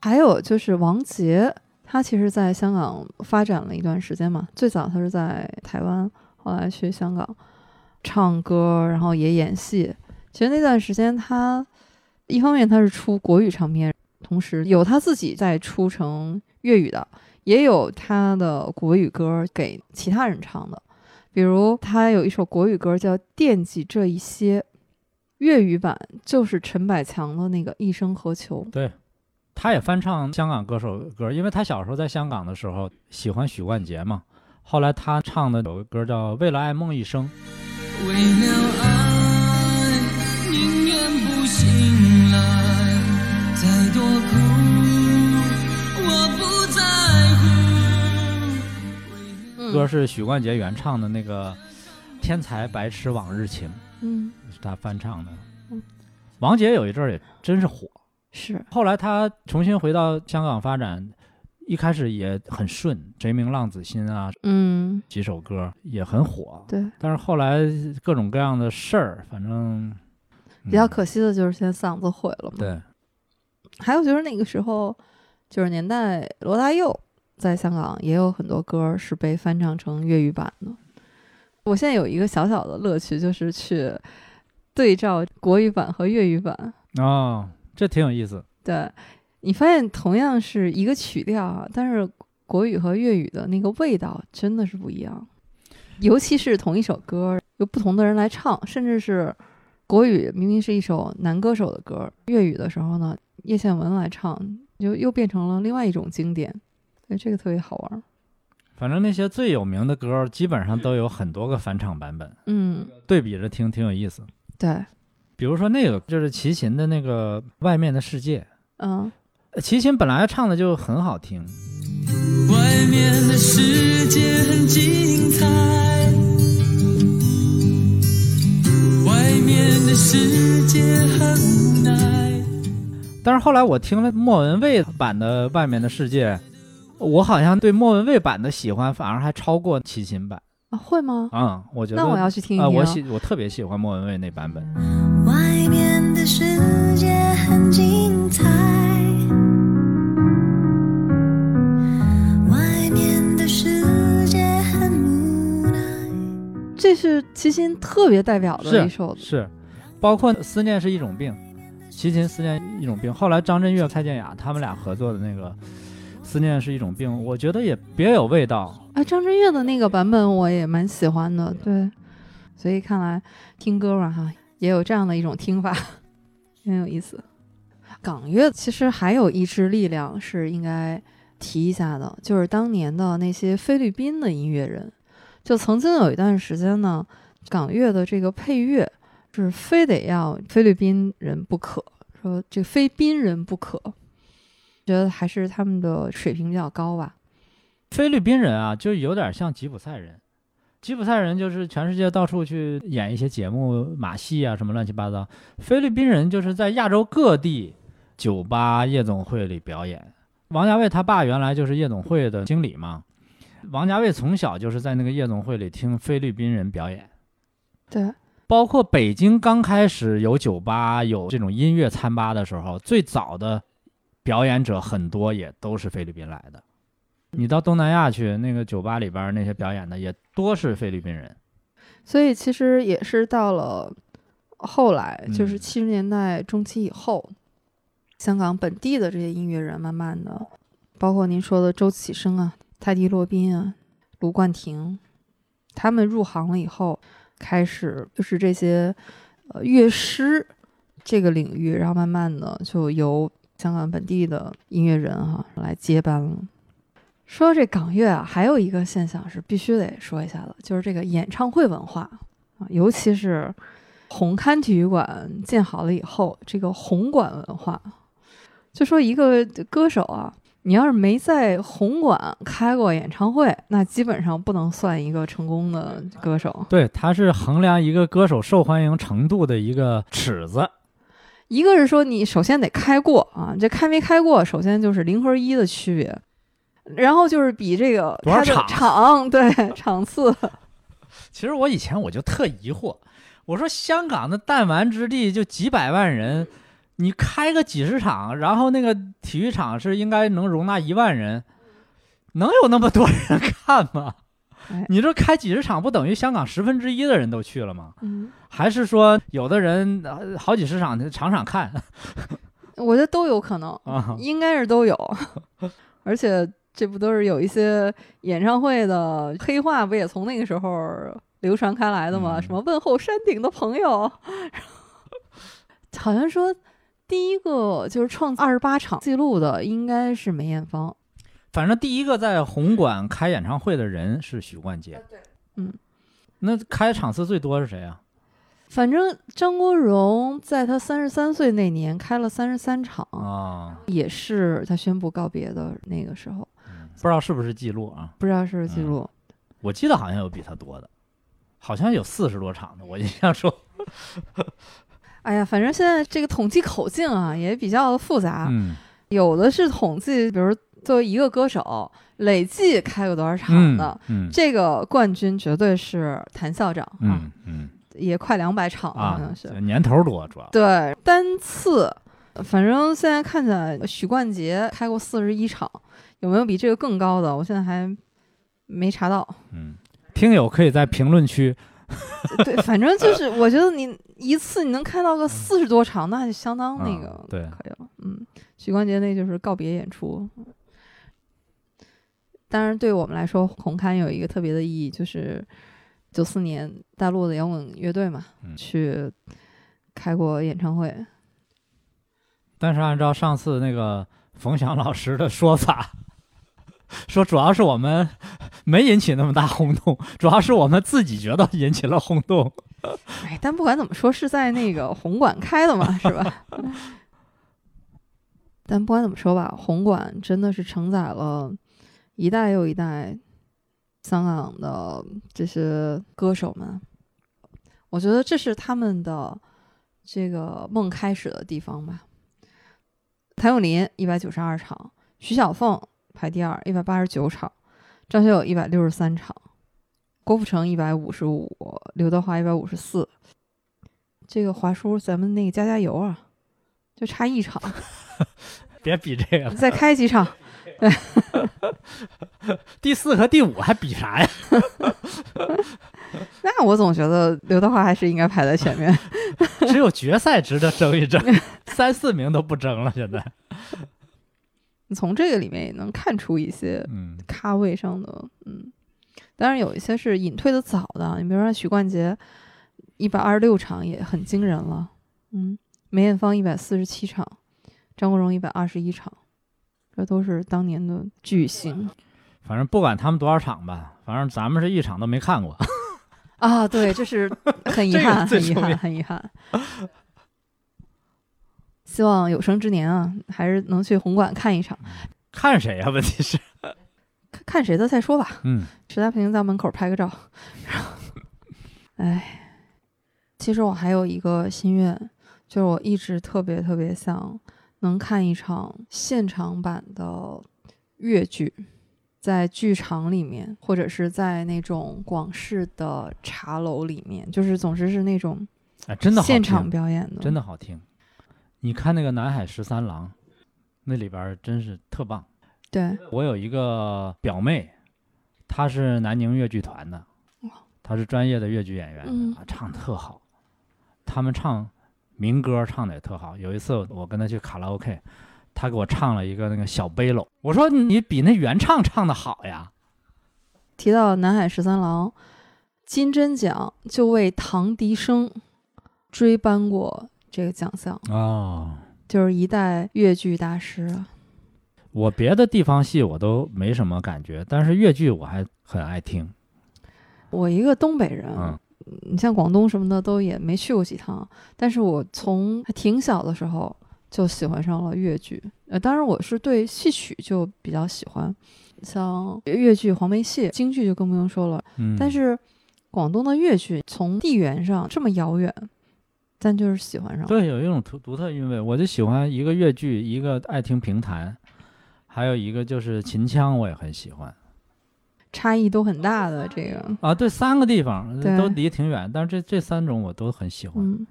还有就是王杰，他其实在香港发展了一段时间嘛，最早他是在台湾，后来去香港唱歌，然后也演戏。其实那段时间他一方面他是出国语唱片，同时有他自己在出成粤语的，也有他的国语歌给其他人唱的。比如他有一首国语歌叫《惦记这一些》，粤语版就是陈百强的那个《一生何求》。对，他也翻唱香港歌手的歌，因为他小时候在香港的时候喜欢许冠杰嘛。后来他唱的有个歌叫《为了爱梦一生》，为了爱，宁愿不醒来，再多苦歌是许冠杰原唱的那个《天才白痴往日情》，嗯，是他翻唱的嗯。王杰有一阵儿也真是火，是后来他重新回到香港发展，一开始也很顺，《贼名浪子心》啊嗯，几首歌也很火，对。但是后来各种各样的事儿，反正比较嗯可惜的就是现在嗓子毁了嘛。对，还有就是那个时候九十年代，罗大佑在香港也有很多歌是被翻唱成粤语版的。我现在有一个小小的乐趣，就是去对照国语版和粤语版。哦，这挺有意思。对你发现同样是一个曲调啊，但是国语和粤语的那个味道真的是不一样。尤其是同一首歌，由不同的人来唱，甚至是国语明明是一首男歌手的歌，粤语的时候呢，叶倩文来唱，就又变成了另外一种经典。所以这个特别好玩。反正那些最有名的歌，基本上都有很多个返场版本，嗯，对比着听挺有意思。对，比如说那个就是齐秦的那个《外面的世界》，嗯，呃齐秦本来唱的就很好听，外面的世界很精彩，外面的世界很无奈。但是后来我听了莫文蔚版的《外面的世界》，我好像对莫文蔚版的喜欢反而还超过齐秦版啊？会吗？嗯，我觉得那我要去听一听。我喜我特别喜欢莫文蔚那版本。外面的世界很精彩，外面的世界很无奈。这是齐秦特别代表的一首，是，包括《思念是一种病》，齐秦思念一种病。后来张震岳、蔡健雅他们俩合作的那个。思念是一种病》，我觉得也别有味道。啊，张震岳的那个版本我也蛮喜欢的，对，所以看来听歌嘛哈，也有这样的一种听法，<laughs> 很有意思。港乐其实还有一支力量是应该提一下的，就是当年的那些菲律宾的音乐人，就曾经有一段时间呢，港乐的这个配乐是非得要菲律宾人不可，说这非宾人不可，觉得还是他们的水平比较高吧。菲律宾人啊，就有点像吉普赛人。吉普赛人就是全世界到处去演一些节目、马戏啊什么乱七八糟。菲律宾人就是在亚洲各地酒吧、夜总会里表演。王家卫他爸原来就是夜总会的经理嘛，王家卫从小就是在那个夜总会里听菲律宾人表演。对，包括北京刚开始有酒吧、有这种音乐餐吧的时候，最早的表演者很多也都是菲律宾来的。你到东南亚去，那个酒吧里边那些表演的也多是菲律宾人。所以其实也是到了后来，就是嗯七十年代中期以后，香港本地的这些音乐人，慢慢的，包括您说的周启生啊、泰迪罗宾啊、卢冠廷，他们入行了以后，开始就是这些呃乐师这个领域，然后慢慢的就由香港本地的音乐人哈、来接班了。说到这港乐啊，还有一个现象是必须得说一下的，就是这个演唱会文化啊，尤其是红磡体育馆建好了以后，这个红馆文化，就说一个歌手啊，你要是没在红馆开过演唱会，那基本上不能算一个成功的歌手。对，它是衡量一个歌手受欢迎程度的一个尺子。一个是说你首先得开过啊，这开没开过，首先就是零和一的区别，然后就是比这个多少它的场场 <laughs> 对场次，<laughs> 其实我以前我就特疑惑，我说香港的弹丸之地就几百万人，你开个几十场，然后那个体育场是应该能容纳一万人，能有那么多人看吗哎？你这开几十场，不等于香港十分之一的人都去了吗？嗯，还是说有的人呃好几十场场场看 <laughs> 我觉得都有可能。啊？应该是都有，<laughs> 而且这不都是有一些演唱会的黑话，不也从那个时候流传开来的吗？嗯什么问候山顶的朋友，<laughs> 好像说第一个就是创二十八场记录的应该是梅艳芳，反正第一个在红馆开演唱会的人是许冠杰。嗯，那开场次最多是谁啊？反正张国荣在他三十三岁那年开了三十三场，啊、也是他宣布告别的那个时候，不知道是不是记录啊？不知道是不是记录。我记得好像有比他多的，好像有四十多场的。我印象中，哎呀，反正现在这个统计口径啊也比较的复杂，嗯有的是统计，比如作为一个歌手累计开过多少场嗯的，嗯这个冠军绝对是谭校长啊，嗯嗯也快两百场了，好啊像，是。年头多主要。对，单次，反正现在看起来许冠杰开过四十一场，有没有比这个更高的？我现在还没查到。嗯，听友可以在评论区 <laughs> 对，反正就是 <laughs> 我觉得你一次你能开到个四十多场，那就相当那啊个对可以了。嗯，许冠杰那就是告别演出。当然，对我们来说，红磡有一个特别的意义，就是九四年大陆的摇滚乐队嘛，嗯去开过演唱会。但是按照上次那个冯翔老师的说法，<laughs> 说主要是我们没引起那么大轰动，主要是我们自己觉得引起了轰动。哎，但不管怎么说，是在那个红馆开的嘛，是吧？<laughs> 但不管怎么说吧，红馆真的是承载了一代又一代香港的这些歌手们。我觉得这是他们的这个梦开始的地方吧。谭咏麟一百九十二场，徐小凤排第二，一百八十九场，张学友一百六十三场，郭富城一百五十五，刘德华一百五十四。这个华叔，咱们那个加加油啊，就差一场，<laughs> 别比这个了，再开几场。<laughs> <laughs> 第四和第五还比啥呀？那 <laughs> 那我总觉得刘德华还是应该排在前面。<laughs> 只有决赛值得争一争，三四名都不争了。现在，你从这个里面也能看出一些嗯，咖位上的，嗯，当然有一些是隐退的早的，你比如说许冠杰一百二十六场也很惊人了，嗯，梅艳芳一百四十七场，张国荣一百二十一场，这都是当年的巨星反正不管他们多少场吧，反正咱们是一场都没看过。啊！对，这是很遗 <laughs> 憾，很遗憾，很遗憾。希望有生之年啊，还是能去红馆看一场，看谁呀、问题是，看看谁的再说吧。嗯，实在不行，在门口拍个照。哎，其实我还有一个心愿，就是我一直特别特别想能看一场现场版的越剧，在剧场里面，或者是在那种广式的茶楼里面，就是总之是那种哎，真的好现场表演的，真的好听。你看那个《南海十三郎》，那里边儿真是特棒。对，我有一个表妹，她是南宁越剧团的，她是专业的越剧演员，唱特好。他们唱民歌唱的也特好。有一次我跟他去卡拉 OK，他给我唱了一个那个小背篓，我说你比那原唱唱的好呀。提到南海十三郎，金针奖就为唐迪生追颁过这个奖项。哦，就是一代越剧大师啊。我别的地方戏我都没什么感觉，但是越剧我还很爱听。我一个东北人，嗯你像广东什么的都也没去过几趟，但是我从还挺小的时候就喜欢上了越剧。呃，当然我是对戏曲就比较喜欢，像越剧、黄梅戏、京剧就更不用说了。嗯，但是广东的越剧从地缘上这么遥远，但就是喜欢上。对，有一种独独特韵味。我就喜欢一个越剧，一个爱听评弹，还有一个就是秦腔，我也很喜欢差异都很大的这个，啊。对，三个地方都离挺远，但是这这三种我都很喜欢。嗯，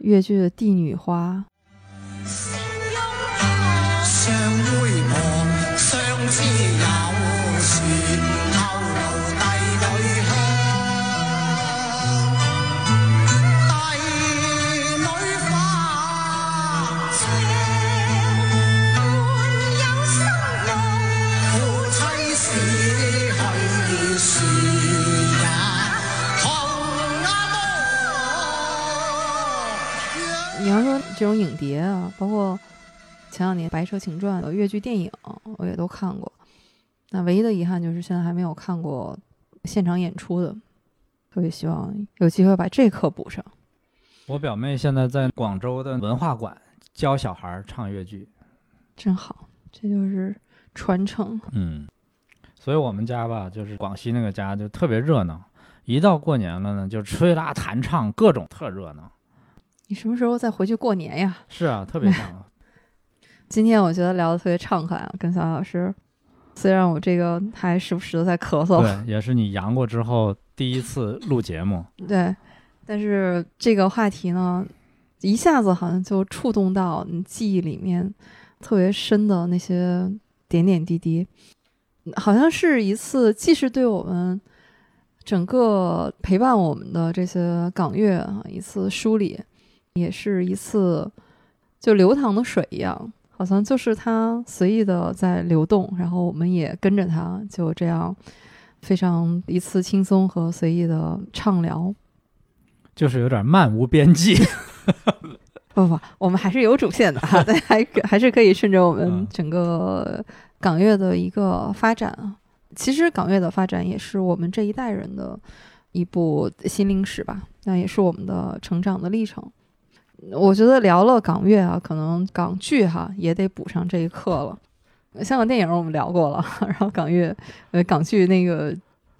越剧的《帝女花》。种影碟啊，包括前两年《白蛇情传》的越剧电影，我也都看过。那唯一的遗憾就是现在还没有看过现场演出的，特别希望有机会把这课补上。我表妹现在在广州的文化馆教小孩儿唱越剧，真好，这就是传承。嗯，所以我们家吧，就是广西那个家就特别热闹，一到过年了呢，就吹拉弹唱，各种特热闹。你什么时候再回去过年呀？是啊，特别想。<laughs> 今天我觉得聊得特别畅快啊，跟小老师。虽然我这个还时不时的在咳嗽，对，也是你阳过之后第一次录节目。<laughs> 对，但是这个话题呢，一下子好像就触动到你记忆里面特别深的那些点点滴滴，好像是一次既是对我们整个陪伴我们的这些港乐啊一次梳理，也是一次就流淌的水一样。好像就是它随意的在流动，然后我们也跟着它，就这样非常一次轻松和随意的畅聊。就是有点漫无边际。<laughs> 不不，我们还是有主线的哈，<laughs> 大家还可还是可以顺着我们嗯整个港乐的一个发展啊。其实港乐的发展也是我们这一代人的一部心灵史吧，那也是我们的成长的历程。我觉得聊了港乐啊，可能港剧哈也得补上这一课了。香港电影我们聊过了，然后港乐呃港剧那个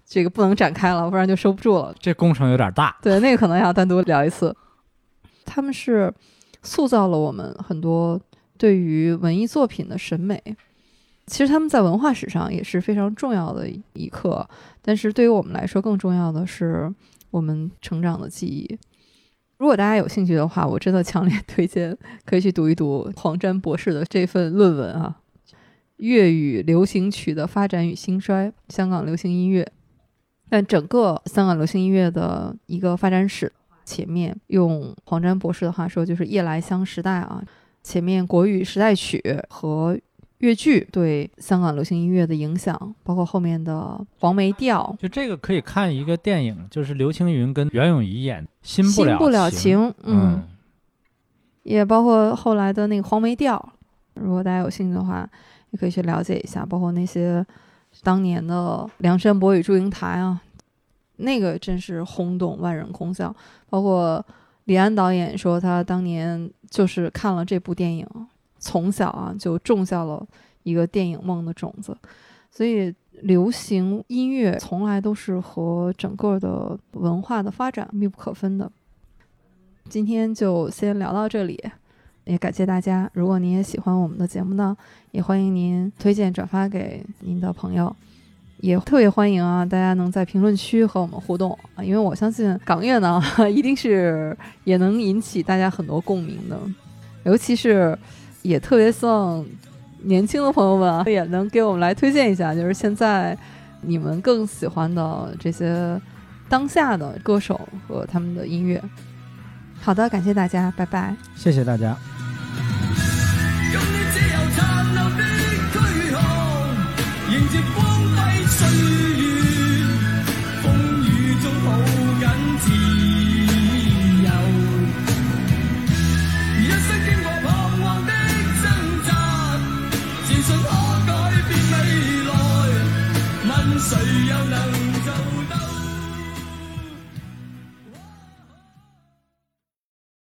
这个不能展开了，不然就收不住了。这工程有点大。对，那个可能要单独聊一次。他们是塑造了我们很多对于文艺作品的审美。其实他们在文化史上也是非常重要的一课，但是对于我们来说，更重要的是我们成长的记忆。如果大家有兴趣的话，我真的强烈 <laughs> 推荐可以去读一读黄沾博士的这份论文啊，《粤语流行曲的发展与兴衰：香港流行音乐》。但整个香港流行音乐的一个发展史，前面用黄沾博士的话说，就是夜来香时代啊，前面国语时代曲和粤剧对香港流行音乐的影响，包括后面的黄梅调、就这个可以看一个电影，就是刘青云跟袁咏仪演《新不了情》，情，嗯，嗯，也包括后来的那个黄梅调。如果大家有兴趣的话，也可以去了解一下，包括那些当年的梁山伯与祝英台啊，那个真是轰动，万人空巷。包括李安导演说，他当年就是看了这部电影，从小啊就种下了一个电影梦的种子。所以，流行音乐从来都是和整个的文化的发展密不可分的。今天就先聊到这里，也感谢大家。如果您也喜欢我们的节目呢，也欢迎您推荐转发给您的朋友。也特别欢迎啊，大家能在评论区和我们互动啊，因为我相信港乐呢，<laughs> 一定是也能引起大家很多共鸣的，尤其是也特别希望年轻的朋友们啊，<laughs> 也能给我们来推荐一下，就是现在你们更喜欢的这些当下的歌手和他们的音乐。好的，感谢大家，拜拜。谢谢大家。自信